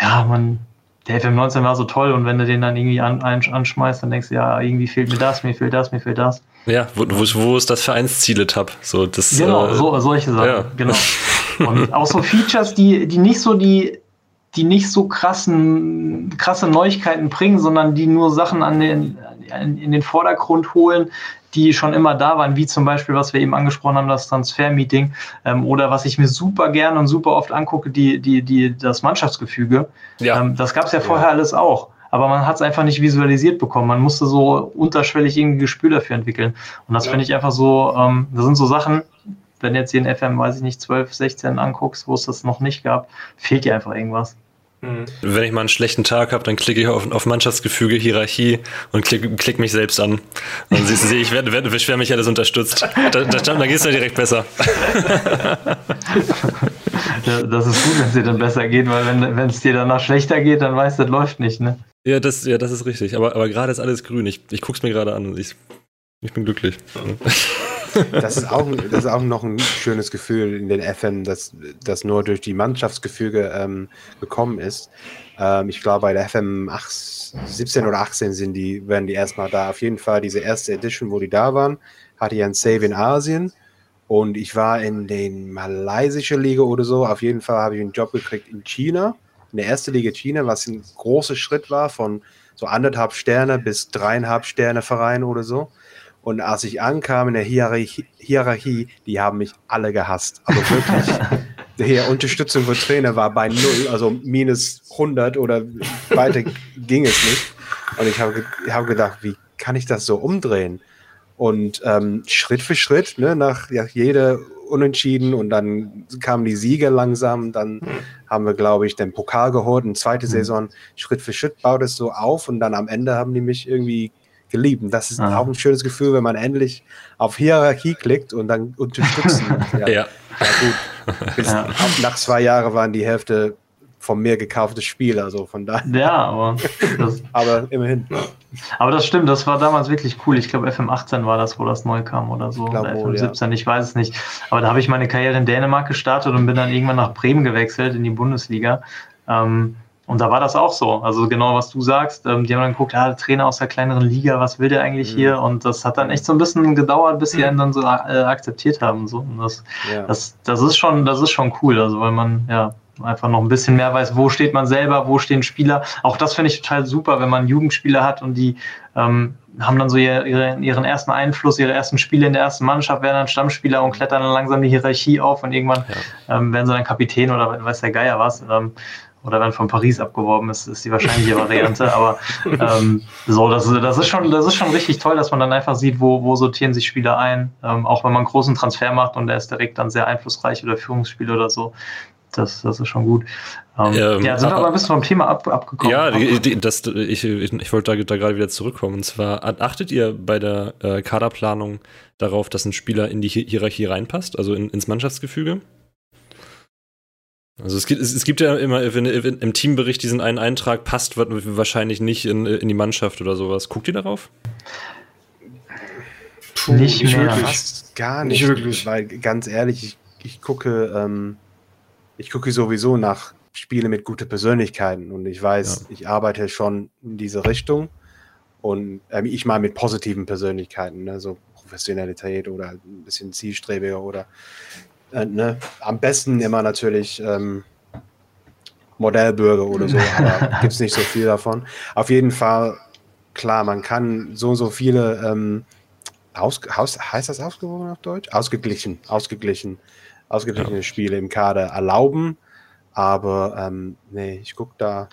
ja, man, der FM19 war so toll und wenn du den dann irgendwie an, anschmeißt, dann denkst du, ja, irgendwie fehlt mir das, mir fehlt das, mir fehlt das. Ja, wo, wo, wo ist das Vereinsziele-Tab? So, das, genau, äh, so, solche Sachen. Ja. Genau. Und auch so Features, die, die nicht so die, die nicht so krassen, krasse Neuigkeiten bringen, sondern die nur Sachen an den, in den Vordergrund holen, die schon immer da waren, wie zum Beispiel, was wir eben angesprochen haben, das Transfer-Meeting, ähm, oder was ich mir super gerne und super oft angucke, die, die, die, das Mannschaftsgefüge. Ja. Ähm, das gab es ja vorher ja. alles auch aber man hat es einfach nicht visualisiert bekommen. Man musste so unterschwellig irgendwie Gespür dafür entwickeln. Und das ja. finde ich einfach so, ähm, das sind so Sachen, wenn jetzt hier in FM, weiß ich nicht, 12, 16 anguckst, wo es das noch nicht gab, fehlt dir einfach irgendwas. Mhm. Wenn ich mal einen schlechten Tag habe, dann klicke ich auf, auf Mannschaftsgefüge, Hierarchie und klicke klick mich selbst an. Dann siehst du, ich werde, werde, wer mich alles unterstützt. Da, da, da geht es ja direkt besser. das ist gut, wenn es dir dann besser geht, weil wenn es dir danach schlechter geht, dann weißt du, das läuft nicht, ne? Ja, das, ja, das ist richtig. Aber, aber gerade ist alles grün. Ich, ich gucke es mir gerade an und ich, ich bin glücklich. Das ist, auch, das ist auch noch ein schönes Gefühl in den FM, das, das nur durch die Mannschaftsgefüge ähm, gekommen ist. Ähm, ich glaube, bei der FM 8, 17 oder 18 sind die, werden die erstmal da. Auf jeden Fall diese erste Edition, wo die da waren, hatte ich ein Save in Asien. Und ich war in den malaysischen Liga oder so. Auf jeden Fall habe ich einen Job gekriegt in China in der ersten Liga China, was ein großer Schritt war von so anderthalb Sterne bis dreieinhalb Sterne Verein oder so. Und als ich ankam in der Hierarchie, Hierarchie die haben mich alle gehasst. Aber wirklich, die Unterstützung für Trainer war bei null, also minus 100 oder weiter ging es nicht. Und ich habe hab gedacht, wie kann ich das so umdrehen? Und ähm, Schritt für Schritt, ne, nach ja, jeder Unentschieden und dann kamen die Siege langsam. Dann mhm. haben wir, glaube ich, den Pokal geholt. Eine zweite mhm. Saison, Schritt für Schritt baut es so auf und dann am Ende haben die mich irgendwie geliebt. Und das ist ah. auch ein schönes Gefühl, wenn man endlich auf Hierarchie klickt und dann unterstützen. ja. ja. ja. gut. Ja. Nach zwei Jahren waren die Hälfte von mir gekauftes Spiel, also von daher. Ja, aber, aber immerhin. Aber das stimmt, das war damals wirklich cool. Ich glaube, FM18 war das, wo das neu kam oder so. Glaub, oder FM17, ja. ich weiß es nicht. Aber da habe ich meine Karriere in Dänemark gestartet und bin dann irgendwann nach Bremen gewechselt in die Bundesliga. Ähm, und da war das auch so. Also genau, was du sagst. Ähm, die haben dann geguckt, ja, Trainer aus der kleineren Liga, was will der eigentlich mhm. hier? Und das hat dann echt so ein bisschen gedauert, bis sie einen dann so äh, akzeptiert haben. So. Und das, ja. das, das ist schon, das ist schon cool. Also weil man, ja, einfach noch ein bisschen mehr weiß, wo steht man selber, wo stehen Spieler. Auch das finde ich total super, wenn man Jugendspieler hat und die ähm, haben dann so ihre, ihren ersten Einfluss, ihre ersten Spiele in der ersten Mannschaft, werden dann Stammspieler und klettern dann langsam die Hierarchie auf und irgendwann ja. ähm, werden sie dann Kapitän oder weiß der Geier was. Ähm, oder dann von Paris abgeworben ist, ist die wahrscheinliche Variante. Aber ähm, so, das, das, ist schon, das ist schon richtig toll, dass man dann einfach sieht, wo, wo sortieren sich Spieler ein. Ähm, auch wenn man einen großen Transfer macht und der ist direkt dann sehr einflussreich oder Führungsspieler oder so, das, das ist schon gut. Ähm, ähm, ja, sind wir aber ein bisschen vom Thema ab, abgekommen. Ja, die, die, das, ich, ich, ich wollte da, da gerade wieder zurückkommen. Und zwar, achtet ihr bei der äh, Kaderplanung darauf, dass ein Spieler in die Hierarchie reinpasst, also in, ins Mannschaftsgefüge? Also es gibt, es, es gibt ja immer wenn, im Teambericht diesen einen Eintrag passt wahrscheinlich nicht in, in die Mannschaft oder sowas. Guckt ihr darauf? Puh, nicht mehr. Fast gar nicht, nicht wirklich. Weil ganz ehrlich, ich ich gucke, ähm, ich gucke sowieso nach Spiele mit guten Persönlichkeiten und ich weiß, ja. ich arbeite schon in diese Richtung und äh, ich mal mit positiven Persönlichkeiten, ne, so Professionalität oder ein bisschen zielstrebiger oder äh, ne, am besten immer natürlich ähm, Modellbürger oder so, aber gibt es nicht so viel davon. Auf jeden Fall, klar, man kann so und so viele ähm, aus, aus, heißt das ausgewogen auf Deutsch? Ausgeglichen, ausgeglichen, ausgeglichene ja. Spiele im Kader erlauben. Aber ähm, nee, ich gucke da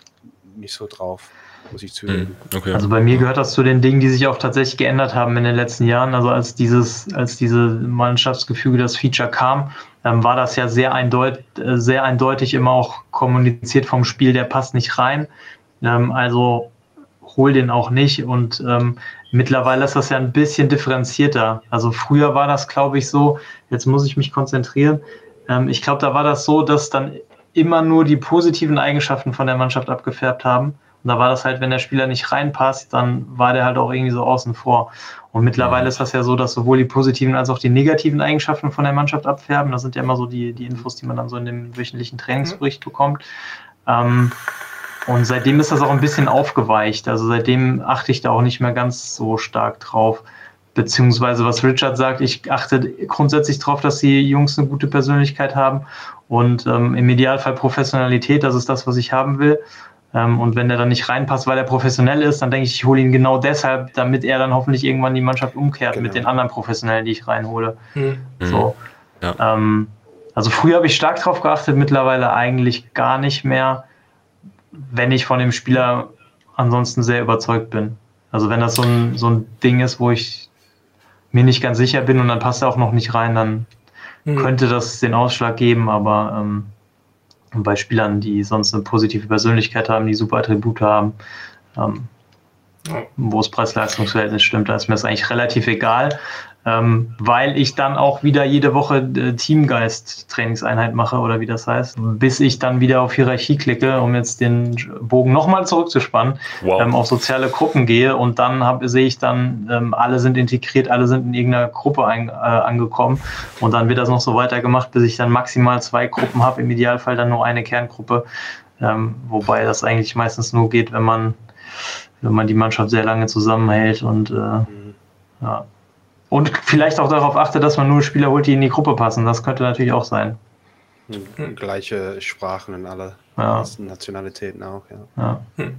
nicht so drauf, muss ich zugeben. Hm, okay. Also bei mir gehört das zu den Dingen, die sich auch tatsächlich geändert haben in den letzten Jahren. Also als dieses, als diese Mannschaftsgefüge, das Feature kam, ähm, war das ja sehr, eindeut äh, sehr eindeutig immer auch kommuniziert vom Spiel, der passt nicht rein. Ähm, also hol den auch nicht. Und ähm, mittlerweile ist das ja ein bisschen differenzierter. Also früher war das, glaube ich, so, jetzt muss ich mich konzentrieren. Ähm, ich glaube, da war das so, dass dann immer nur die positiven Eigenschaften von der Mannschaft abgefärbt haben. Und da war das halt, wenn der Spieler nicht reinpasst, dann war der halt auch irgendwie so außen vor. Und mittlerweile mhm. ist das ja so, dass sowohl die positiven als auch die negativen Eigenschaften von der Mannschaft abfärben. Das sind ja immer so die, die Infos, die man dann so in dem wöchentlichen Trainingsbericht bekommt. Ähm, und seitdem ist das auch ein bisschen aufgeweicht. Also seitdem achte ich da auch nicht mehr ganz so stark drauf. Beziehungsweise was Richard sagt, ich achte grundsätzlich darauf, dass die Jungs eine gute Persönlichkeit haben und ähm, im Idealfall Professionalität, das ist das, was ich haben will. Ähm, und wenn der dann nicht reinpasst, weil er professionell ist, dann denke ich, ich hole ihn genau deshalb, damit er dann hoffentlich irgendwann die Mannschaft umkehrt genau. mit den anderen Professionellen, die ich reinhole. Mhm. So. Ja. Ähm, also früher habe ich stark darauf geachtet, mittlerweile eigentlich gar nicht mehr, wenn ich von dem Spieler ansonsten sehr überzeugt bin. Also wenn das so ein, so ein Ding ist, wo ich mir nicht ganz sicher bin und dann passt er auch noch nicht rein, dann mhm. könnte das den Ausschlag geben, aber ähm, bei Spielern, die sonst eine positive Persönlichkeit haben, die super Attribute haben, ähm, wo das Preis-Leistungs-Verhältnis stimmt, da ist mir das eigentlich relativ egal weil ich dann auch wieder jede Woche äh, Teamgeist-Trainingseinheit mache oder wie das heißt, bis ich dann wieder auf Hierarchie klicke, um jetzt den Bogen nochmal zurückzuspannen, wow. ähm, auf soziale Gruppen gehe und dann hab, sehe ich dann, ähm, alle sind integriert, alle sind in irgendeiner Gruppe ein, äh, angekommen und dann wird das noch so weitergemacht, bis ich dann maximal zwei Gruppen habe, im Idealfall dann nur eine Kerngruppe, ähm, wobei das eigentlich meistens nur geht, wenn man wenn man die Mannschaft sehr lange zusammenhält und äh, mhm. ja. Und vielleicht auch darauf achte, dass man nur Spieler holt, die in die Gruppe passen. Das könnte natürlich auch sein. Hm. Gleiche Sprachen in alle ja. Nationalitäten auch, ja. ja. Hm.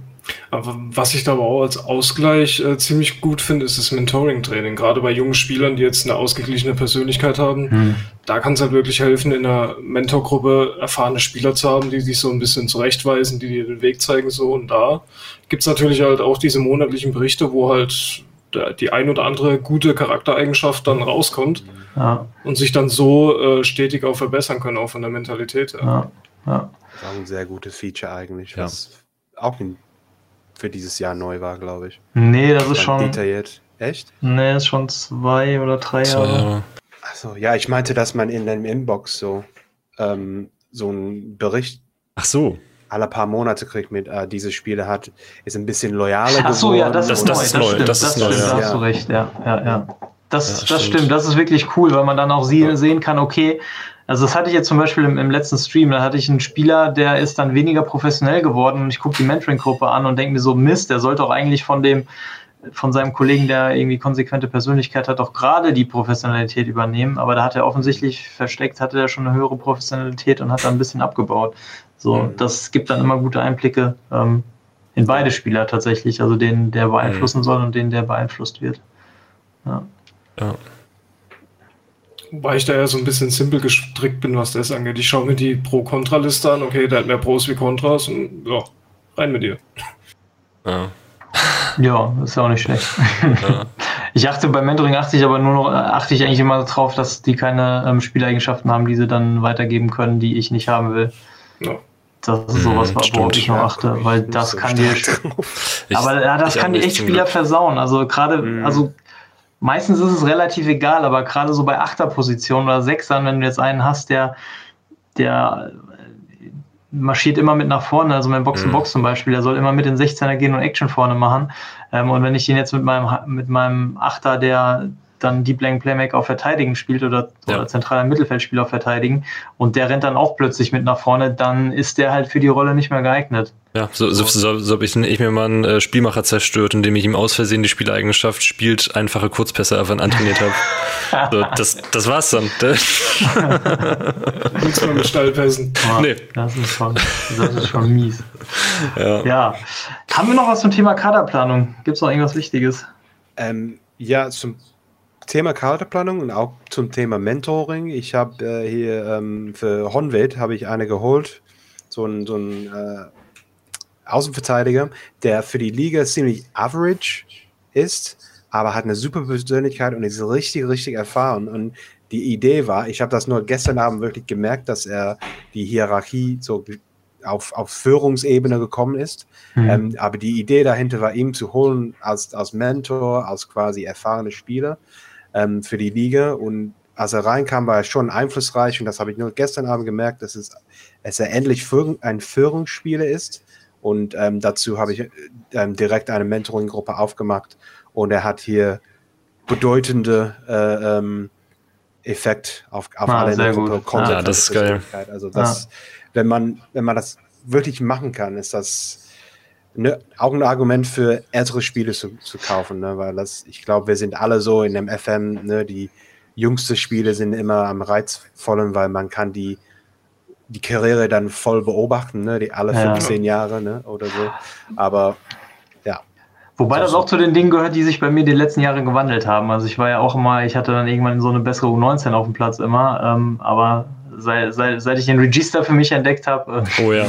Aber was ich da aber auch als Ausgleich äh, ziemlich gut finde, ist das Mentoring-Training. Gerade bei jungen Spielern, die jetzt eine ausgeglichene Persönlichkeit haben, hm. da kann es halt wirklich helfen, in einer Mentorgruppe erfahrene Spieler zu haben, die sich so ein bisschen zurechtweisen, die dir den Weg zeigen, so und da. Gibt es natürlich halt auch diese monatlichen Berichte, wo halt die ein oder andere gute Charaktereigenschaft dann rauskommt ja. und sich dann so äh, stetig auch verbessern können, auch von der Mentalität her. Ja. Ja. Das ist auch ein sehr gutes Feature eigentlich, was auch für dieses Jahr neu war, glaube ich. Nee, das ist schon. Detailliert. Echt? Nee, ist schon zwei oder drei zwei Jahre. Jahre. Achso, ja, ich meinte, dass man in deinem Inbox so, ähm, so einen Bericht Ach so alle paar Monate kriegt mit, äh, diese Spiele hat, ist ein bisschen loyaler Ach so, ja, das ist das, neu. Das, das stimmt, das, das ist neu, stimmt, ja. hast du recht, ja, ja, ja. Das, ja, das stimmt. das ist wirklich cool, weil man dann auch sie, sehen kann, okay, also das hatte ich jetzt zum Beispiel im, im, letzten Stream, da hatte ich einen Spieler, der ist dann weniger professionell geworden und ich gucke die Mentoring-Gruppe an und denke mir so, Mist, der sollte auch eigentlich von dem, von seinem Kollegen, der irgendwie konsequente Persönlichkeit hat, auch gerade die Professionalität übernehmen, aber da hat er offensichtlich versteckt, hatte er schon eine höhere Professionalität und hat dann ein bisschen abgebaut. So, mhm. das gibt dann immer gute Einblicke ähm, in beide Spieler tatsächlich, also den, der beeinflussen mhm. soll und den, der beeinflusst wird. Ja. ja. Wobei ich da ja so ein bisschen simpel gestrickt bin, was das angeht. Ich schaue mir die Pro-Kontra-Liste an, okay, der hat mehr Pros wie Kontras und ja, rein mit dir. Ja. Ja, ist ja auch nicht schlecht. Ja. Ich achte bei Mentoring achte ich aber nur noch, achte ich eigentlich immer darauf, dass die keine ähm, Spieleigenschaften haben, die sie dann weitergeben können, die ich nicht haben will. Ja. Das ist sowas, hm, worauf ich noch achte, weil das kann dir. aber ja, das kann dir echt Spieler versauen. Also gerade, mhm. also meistens ist es relativ egal, aber gerade so bei Achterpositionen oder Sechsern, wenn du jetzt einen hast, der, der marschiert immer mit nach vorne, also mein Box-to-Box mhm. zum Beispiel, der soll immer mit den 16er gehen und Action vorne machen. Ähm, und wenn ich den jetzt mit meinem, mit meinem Achter, der dann Deep Lane Playmaker auf Verteidigen spielt oder, ja. oder zentraler Mittelfeldspieler auf Verteidigen und der rennt dann auch plötzlich mit nach vorne, dann ist der halt für die Rolle nicht mehr geeignet. Ja, so, so, so, so habe ich, ich mir mal einen äh, Spielmacher zerstört, indem ich ihm aus Versehen die Spieleigenschaft spielt, einfache Kurzpässe einfach antrainiert habe. so, das, das war's dann. Nichts mehr mit Stallpässen. Oh, nee. Das ist, schon, das ist schon mies. Ja. ja. Haben wir noch was zum Thema Kaderplanung? Gibt es noch irgendwas Wichtiges? Ähm, ja, zum Thema Kaderplanung und auch zum Thema Mentoring. Ich habe äh, hier ähm, für Honved habe ich eine geholt, so ein, so ein äh, Außenverteidiger, der für die Liga ziemlich average ist, aber hat eine super Persönlichkeit und ist richtig, richtig erfahren. Und die Idee war, ich habe das nur gestern Abend wirklich gemerkt, dass er die Hierarchie so auf, auf Führungsebene gekommen ist. Mhm. Ähm, aber die Idee dahinter war, ihn zu holen als, als Mentor, als quasi erfahrene Spieler ähm, für die Liga. Und als er reinkam, war er schon einflussreich. Und das habe ich nur gestern Abend gemerkt, dass, es, dass er endlich ein Führungsspieler ist und ähm, dazu habe ich ähm, direkt eine Mentoring-Gruppe aufgemacht und er hat hier bedeutende äh, ähm, Effekt auf, auf ah, alle in der Gruppe. Ja, ah, das ist geil. Also das, ja. wenn man, wenn man das wirklich machen kann, ist das ne, auch ein Argument für ältere Spiele zu, zu kaufen, ne? weil das, ich glaube, wir sind alle so in dem FM, ne, die jüngsten Spiele sind immer am reizvollen, weil man kann die die Karriere dann voll beobachten, ne? die alle 15 ja. Jahre ne? oder so. Aber ja. Wobei das auch zu den Dingen gehört, die sich bei mir die letzten Jahre gewandelt haben. Also ich war ja auch immer, ich hatte dann irgendwann so eine bessere U19 auf dem Platz immer, ähm, aber seit, seit, seit ich den Register für mich entdeckt habe, äh, oh ja.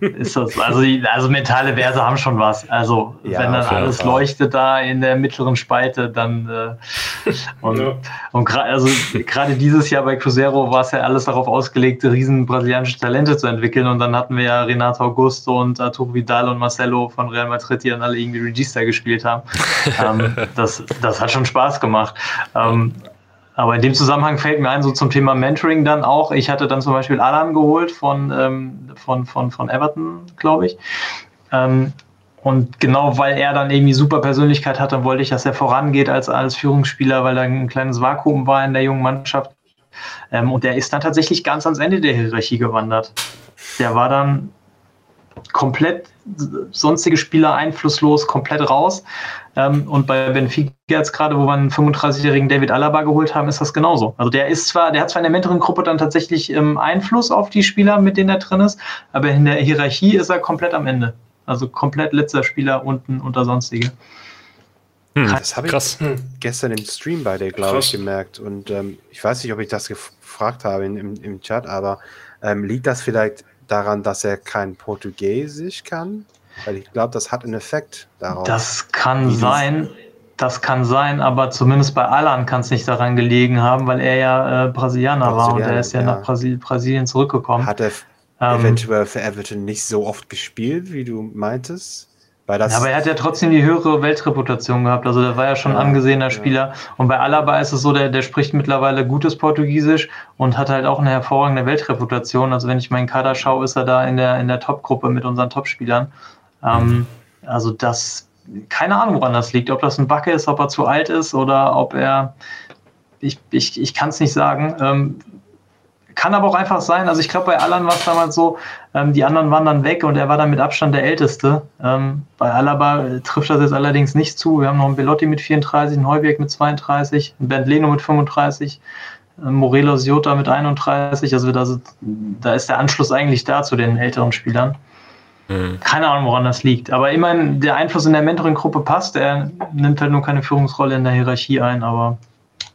ist das, also, die, also mentale Werte haben schon was. Also ja, wenn dann alles Fall. leuchtet da in der mittleren Spalte, dann äh, und, ja. und gerade also, gerade dieses Jahr bei Cruzeiro war es ja alles darauf ausgelegt, riesen brasilianische Talente zu entwickeln und dann hatten wir ja Renato Augusto und Arturo Vidal und Marcelo von Real Madrid, die dann alle irgendwie Register gespielt haben. ähm, das, das hat schon Spaß gemacht. Ähm, aber in dem Zusammenhang fällt mir ein, so zum Thema Mentoring dann auch. Ich hatte dann zum Beispiel Alan geholt von, ähm, von, von, von Everton, glaube ich. Ähm, und genau weil er dann irgendwie super Persönlichkeit hatte, wollte ich, dass er vorangeht als, als Führungsspieler, weil da ein kleines Vakuum war in der jungen Mannschaft. Ähm, und der ist dann tatsächlich ganz ans Ende der Hierarchie gewandert. Der war dann komplett sonstige Spieler einflusslos, komplett raus. Ähm, und bei Benfica jetzt gerade, wo wir einen 35-jährigen David Alaba geholt haben, ist das genauso. Also der ist zwar, der hat zwar in der Mentoring-Gruppe dann tatsächlich ähm, Einfluss auf die Spieler, mit denen er drin ist, aber in der Hierarchie ist er komplett am Ende. Also komplett letzter Spieler unten unter sonstige. Hm, das habe ich Krass. gestern im Stream bei dir, glaube ich, gemerkt. Und ähm, ich weiß nicht, ob ich das gefragt habe in, im, im Chat, aber ähm, liegt das vielleicht daran, dass er kein Portugiesisch kann? Weil ich glaube, das hat einen Effekt darauf. Das kann sein. Das kann sein, aber zumindest bei Alan kann es nicht daran gelegen haben, weil er ja äh, Brasilianer, war und er ist ja, ja. nach Brasil Brasilien zurückgekommen. Hat er ähm, eventuell für Everton nicht so oft gespielt, wie du meintest? Weil das aber er hat ja trotzdem die höhere Weltreputation gehabt. Also der war ja schon ja, angesehener Spieler. Ja. Und bei Alaba ist es so, der, der spricht mittlerweile gutes Portugiesisch und hat halt auch eine hervorragende Weltreputation. Also wenn ich meinen Kader schaue, ist er da in der, in der Top-Gruppe mit unseren Top-Spielern. Ähm, also das, keine Ahnung, woran das liegt. Ob das ein Backe ist, ob er zu alt ist oder ob er, ich, ich, ich kann es nicht sagen. Ähm, kann aber auch einfach sein, also ich glaube, bei Alan war es damals so, ähm, die anderen waren dann weg und er war dann mit Abstand der Älteste. Ähm, bei Alaba äh, trifft das jetzt allerdings nicht zu. Wir haben noch einen Belotti mit 34, einen Heuberg mit 32, einen Bernd Leno mit 35, äh, Morelos Jota mit 31. Also das, da ist der Anschluss eigentlich da zu den älteren Spielern. Mhm. Keine Ahnung, woran das liegt. Aber immerhin, der Einfluss in der Mentoring-Gruppe passt. Er nimmt halt nur keine Führungsrolle in der Hierarchie ein, aber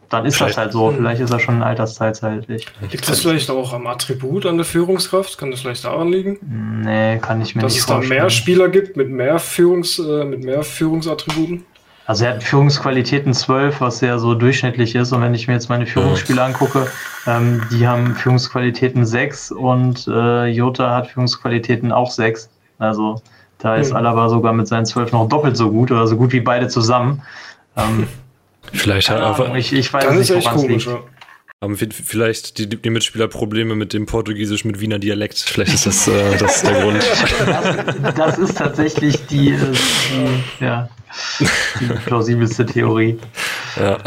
dann ist vielleicht, das halt so. Vielleicht ist er schon alterszeitlich. Liegt das vielleicht auch am Attribut an der Führungskraft? Kann das vielleicht daran liegen? Nee, kann ich mir Dass nicht vorstellen. Dass es da mehr Spieler gibt mit mehr, Führungs, äh, mit mehr Führungsattributen? Also er hat Führungsqualitäten 12, was sehr so durchschnittlich ist. Und wenn ich mir jetzt meine Führungsspiele angucke, ähm, die haben Führungsqualitäten 6 und äh, Jota hat Führungsqualitäten auch 6. Also da ist mhm. Alaba sogar mit seinen 12 noch doppelt so gut oder so gut wie beide zusammen. Ähm, Vielleicht hat aber. Ich, ich weiß nicht, woran es liegt. Haben vielleicht die, die, Mitspieler Probleme mit dem Portugiesisch mit Wiener Dialekt? Vielleicht ist das, äh, das der Grund. Das, das, ist tatsächlich die, äh, ja, die plausibelste Theorie. Ja.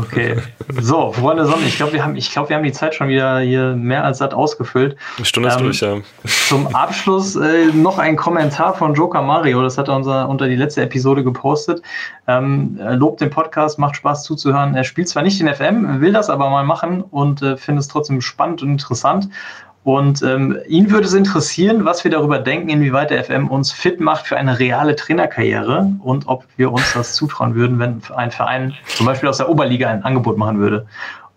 Okay. So, Freunde Sonne, ich glaube, wir, haben, glaub, wir haben die Zeit schon wieder hier mehr als satt ausgefüllt. Eine Stunde ist ähm, durch, ja. Zum Abschluss äh, noch ein Kommentar von Joker Mario, das hat er unser, unter die letzte Episode gepostet. Ähm, er lobt den Podcast, macht Spaß zuzuhören. Er spielt zwar nicht in FM, will das aber mal machen und äh, findet es trotzdem spannend und interessant. Und ähm, ihn würde es interessieren, was wir darüber denken, inwieweit der FM uns fit macht für eine reale Trainerkarriere und ob wir uns das zutrauen würden, wenn ein Verein zum Beispiel aus der Oberliga ein Angebot machen würde.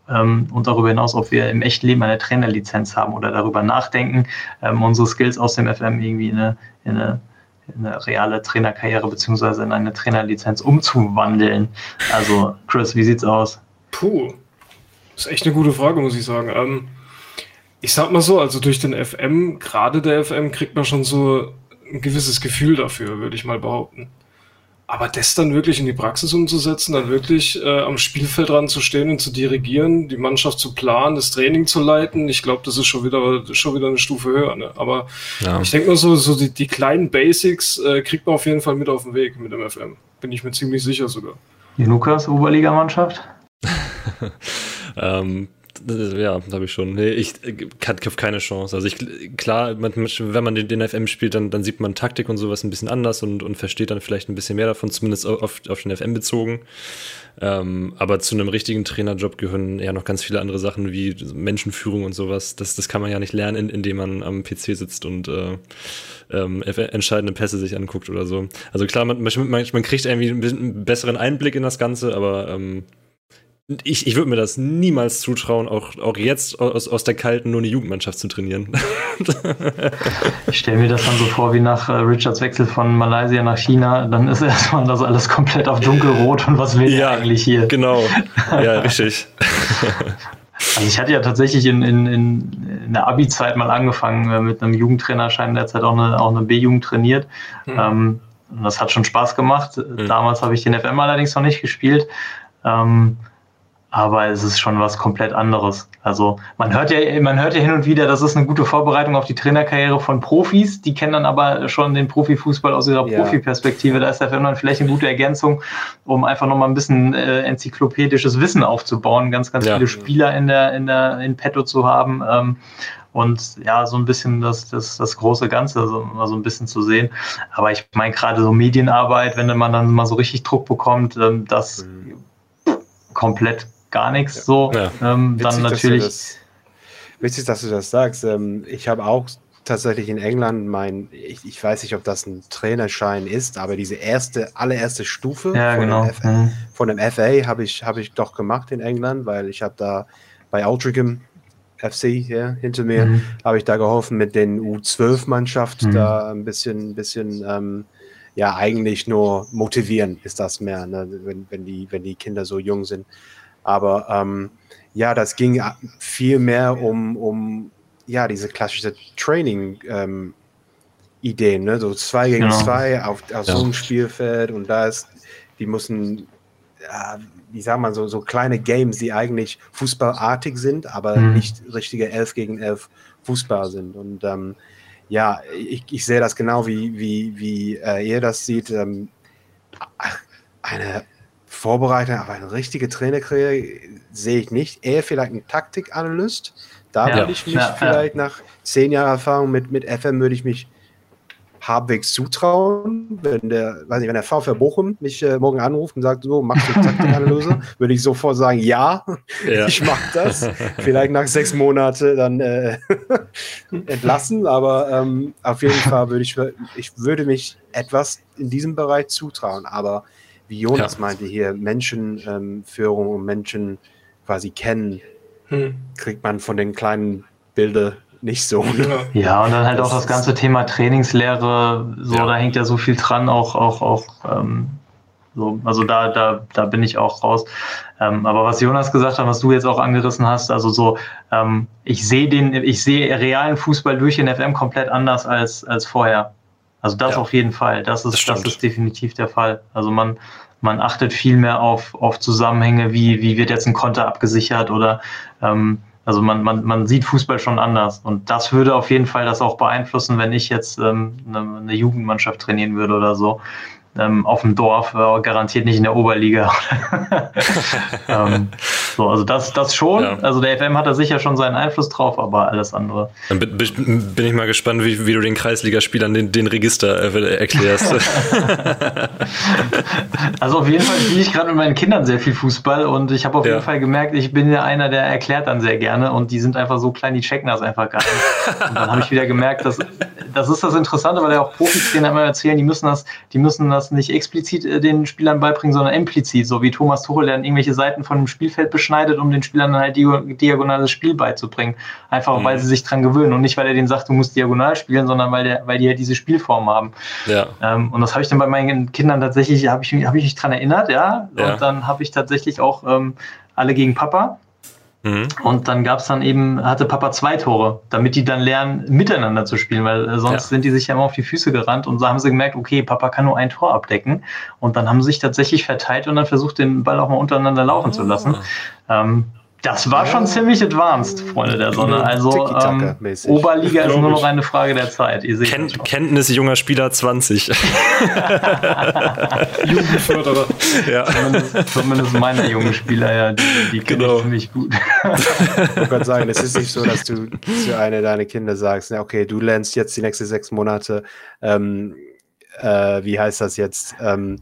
Ähm, und darüber hinaus, ob wir im echten Leben eine Trainerlizenz haben oder darüber nachdenken, ähm, unsere Skills aus dem FM irgendwie in eine, in eine, in eine reale Trainerkarriere beziehungsweise in eine Trainerlizenz umzuwandeln. Also, Chris, wie sieht's aus? Puh, das ist echt eine gute Frage, muss ich sagen. Ähm ich sag mal so, also durch den FM, gerade der FM, kriegt man schon so ein gewisses Gefühl dafür, würde ich mal behaupten. Aber das dann wirklich in die Praxis umzusetzen, dann wirklich äh, am Spielfeld dran zu stehen und zu dirigieren, die Mannschaft zu planen, das Training zu leiten, ich glaube, das ist schon wieder schon wieder eine Stufe höher. Ne? Aber ja. ich denke mal so, so die, die kleinen Basics äh, kriegt man auf jeden Fall mit auf den Weg mit dem FM. Bin ich mir ziemlich sicher sogar. Die Lukas, Oberligamannschaft? ähm, ja, habe ich schon. Nee, ich habe keine Chance. Also ich, klar, man, wenn man den, den FM spielt, dann, dann sieht man Taktik und sowas ein bisschen anders und, und versteht dann vielleicht ein bisschen mehr davon, zumindest auf, auf den FM bezogen. Ähm, aber zu einem richtigen Trainerjob gehören ja noch ganz viele andere Sachen wie Menschenführung und sowas. Das, das kann man ja nicht lernen, indem man am PC sitzt und äh, ähm, entscheidende Pässe sich anguckt oder so. Also klar, man, man, man kriegt irgendwie einen besseren Einblick in das Ganze, aber ähm, ich, ich würde mir das niemals zutrauen, auch, auch jetzt aus, aus der kalten nur eine Jugendmannschaft zu trainieren. ich stelle mir das dann so vor wie nach äh, Richards Wechsel von Malaysia nach China. Dann ist erstmal das alles komplett auf dunkelrot und was will ja, eigentlich hier? Genau, ja, richtig. Also ich hatte ja tatsächlich in, in, in der Abi-Zeit mal angefangen äh, mit einem Jugendtrainerschein, derzeit auch eine, auch eine B-Jugend trainiert. Mhm. Ähm, das hat schon Spaß gemacht. Mhm. Damals habe ich den FM allerdings noch nicht gespielt. Ähm, aber es ist schon was komplett anderes. Also man hört ja, man hört ja hin und wieder, das ist eine gute Vorbereitung auf die Trainerkarriere von Profis. Die kennen dann aber schon den Profifußball aus ihrer ja. Profiperspektive. Da ist der Film dann vielleicht eine gute Ergänzung, um einfach nochmal ein bisschen äh, enzyklopädisches Wissen aufzubauen, ganz, ganz ja. viele Spieler in der, in der, in petto zu haben. Ähm, und ja, so ein bisschen das, das, das große Ganze, so, mal so ein bisschen zu sehen. Aber ich meine, gerade so Medienarbeit, wenn man dann mal so richtig Druck bekommt, ähm, das mhm. komplett gar nichts ja. so. Ja. Ähm, dann natürlich. Dass das, witzig, dass du das sagst. Ähm, ich habe auch tatsächlich in England mein, ich, ich, weiß nicht, ob das ein Trainerschein ist, aber diese erste, allererste Stufe ja, von, genau. dem FA, mhm. von, dem FA habe ich, hab ich doch gemacht in England, weil ich habe da bei Altrincham FC ja, hinter mir, mhm. habe ich da geholfen mit den U12-Mannschaft, mhm. da ein bisschen, bisschen ähm, ja, eigentlich nur motivieren ist das mehr, ne, wenn, wenn, die, wenn die Kinder so jung sind. Aber ähm, ja, das ging viel mehr um, um ja, diese klassische Training-Ideen, ähm, ne? so zwei gegen genau. zwei auf, auf ja. so einem Spielfeld und da ist, die müssen, ja, wie sagt man, so, so kleine Games, die eigentlich fußballartig sind, aber mhm. nicht richtige elf gegen elf Fußball sind. Und ähm, ja, ich, ich sehe das genau wie, wie, wie äh, ihr das sieht. Ähm, eine Vorbereitung auf eine richtige Trainerkarriere sehe ich nicht. Eher vielleicht ein Taktikanalyst. Da ja, würde ich mich ja, vielleicht ja. nach zehn Jahren Erfahrung mit, mit FM würde ich mich halbwegs zutrauen. Wenn der, weiß nicht, wenn der VfR Bochum mich äh, morgen anruft und sagt, so, machst du Taktikanalyse, würde ich sofort sagen, ja, ich mache das. vielleicht nach sechs Monaten dann äh, entlassen, aber ähm, auf jeden Fall würde ich, ich würde mich etwas in diesem Bereich zutrauen. Aber wie Jonas ja. meinte hier, Menschenführung ähm, und Menschen quasi kennen, hm. kriegt man von den kleinen Bildern nicht so. Ne? Ja, und dann halt das auch das ganze Thema Trainingslehre, so, ja. da hängt ja so viel dran, auch, auch, auch, ähm, so, also da, da, da bin ich auch raus. Ähm, aber was Jonas gesagt hat, was du jetzt auch angerissen hast, also so, ähm, ich sehe den, ich sehe realen Fußball durch den FM komplett anders als, als vorher. Also das ja. auf jeden Fall. Das ist, das, das, ist definitiv der Fall. Also man, man achtet viel mehr auf, auf Zusammenhänge, wie, wie wird jetzt ein Konter abgesichert oder ähm, also man, man, man sieht Fußball schon anders. Und das würde auf jeden Fall das auch beeinflussen, wenn ich jetzt ähm, eine, eine Jugendmannschaft trainieren würde oder so. Ähm, auf dem Dorf, äh, garantiert nicht in der Oberliga. ähm, so, also das, das schon. Ja. Also der FM hat da sicher schon seinen Einfluss drauf, aber alles andere. Dann bin, bin ich mal gespannt, wie, wie du den Kreisligaspielern den, den Register äh, erklärst. also auf jeden Fall spiele ich gerade mit meinen Kindern sehr viel Fußball und ich habe auf ja. jeden Fall gemerkt, ich bin ja einer, der erklärt dann sehr gerne und die sind einfach so klein, die checken das einfach gar nicht. Und dann habe ich wieder gemerkt, dass das ist das Interessante, weil ja auch Profitrainer immer erzählen, die müssen das, die müssen das nicht explizit äh, den Spielern beibringen, sondern implizit, so wie Thomas Tuchel, der dann irgendwelche Seiten von dem Spielfeld beschneidet, um den Spielern dann halt diagonales Spiel beizubringen. Einfach mhm. weil sie sich dran gewöhnen und nicht, weil er denen sagt, du musst diagonal spielen, sondern weil, der, weil die halt diese Spielform haben. Ja. Ähm, und das habe ich dann bei meinen Kindern tatsächlich, habe ich, hab ich mich dran erinnert, ja. ja. Und dann habe ich tatsächlich auch ähm, alle gegen Papa Mhm. Und dann gab es dann eben, hatte Papa zwei Tore, damit die dann lernen, miteinander zu spielen, weil äh, sonst ja. sind die sich ja immer auf die Füße gerannt und so haben sie gemerkt, okay, Papa kann nur ein Tor abdecken. Und dann haben sie sich tatsächlich verteilt und dann versucht, den Ball auch mal untereinander laufen oh. zu lassen. Ah. Ähm, das war schon ziemlich advanced, Freunde der Sonne. Also ähm, Oberliga ist nur noch eine Frage der Zeit. Ihr seht Ken Kenntnis junger Spieler 20. Jugendförderer. Ja. Zumindest, zumindest meine jungen Spieler, ja, die, die kenne genau. ich ziemlich gut. ich wollte gerade sagen, es ist nicht so, dass du zu einer deiner Kinder sagst, okay, du lernst jetzt die nächsten sechs Monate, ähm, äh, wie heißt das jetzt, ähm,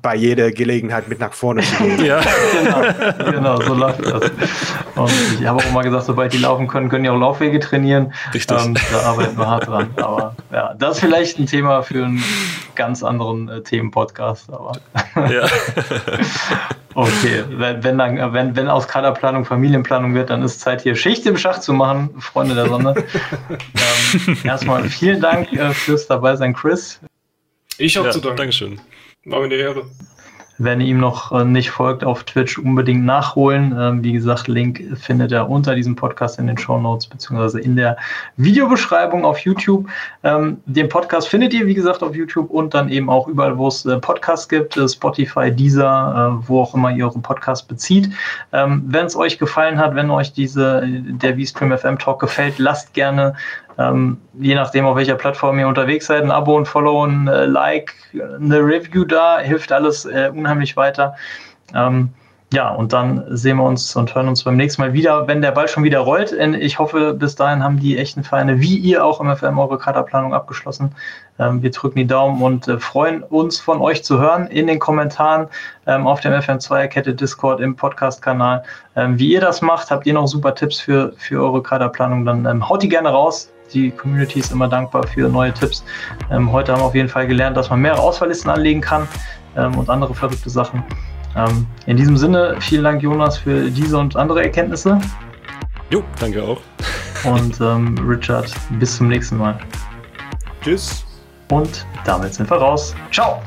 bei jeder Gelegenheit mit nach vorne zu gehen. ja, genau, genau, so läuft das. Und ich habe auch mal gesagt, sobald die laufen können, können die auch Laufwege trainieren. Richtig. Ähm, da arbeiten wir hart dran. Aber ja, das ist vielleicht ein Thema für einen ganz anderen äh, Themenpodcast. Aber ja. okay, wenn, wenn, dann, wenn, wenn aus Kaderplanung Familienplanung wird, dann ist Zeit hier Schicht im Schach zu machen, Freunde der Sonne. ähm, erstmal vielen Dank äh, fürs Dabeisein, Chris. Ich habe ja, zu danken. Dankeschön. War mir eine Ehre. Wenn ihr ihm noch äh, nicht folgt auf Twitch, unbedingt nachholen. Ähm, wie gesagt, Link findet er unter diesem Podcast in den Show Notes beziehungsweise in der Videobeschreibung auf YouTube. Ähm, den Podcast findet ihr, wie gesagt, auf YouTube und dann eben auch überall, wo es äh, Podcasts gibt, äh, Spotify, Deezer, wo auch immer ihr euren Podcast bezieht. Ähm, wenn es euch gefallen hat, wenn euch diese, der V-Stream FM Talk gefällt, lasst gerne ähm, je nachdem, auf welcher Plattform ihr unterwegs seid, ein Abo, ein Follow, ein äh, Like, eine Review da, hilft alles äh, unheimlich weiter. Ähm, ja, und dann sehen wir uns und hören uns beim nächsten Mal wieder, wenn der Ball schon wieder rollt. Ich hoffe, bis dahin haben die echten Vereine, wie ihr auch im FM, eure Kaderplanung abgeschlossen. Ähm, wir drücken die Daumen und äh, freuen uns von euch zu hören in den Kommentaren ähm, auf dem FM2-Kette Discord im Podcast-Kanal. Ähm, wie ihr das macht, habt ihr noch super Tipps für, für eure Kaderplanung, dann haut die gerne raus die Community ist immer dankbar für neue Tipps. Ähm, heute haben wir auf jeden Fall gelernt, dass man mehrere Auswahllisten anlegen kann ähm, und andere verrückte Sachen. Ähm, in diesem Sinne, vielen Dank, Jonas, für diese und andere Erkenntnisse. Jo, danke auch. Und ähm, Richard, bis zum nächsten Mal. Tschüss. Und damit sind wir raus. Ciao.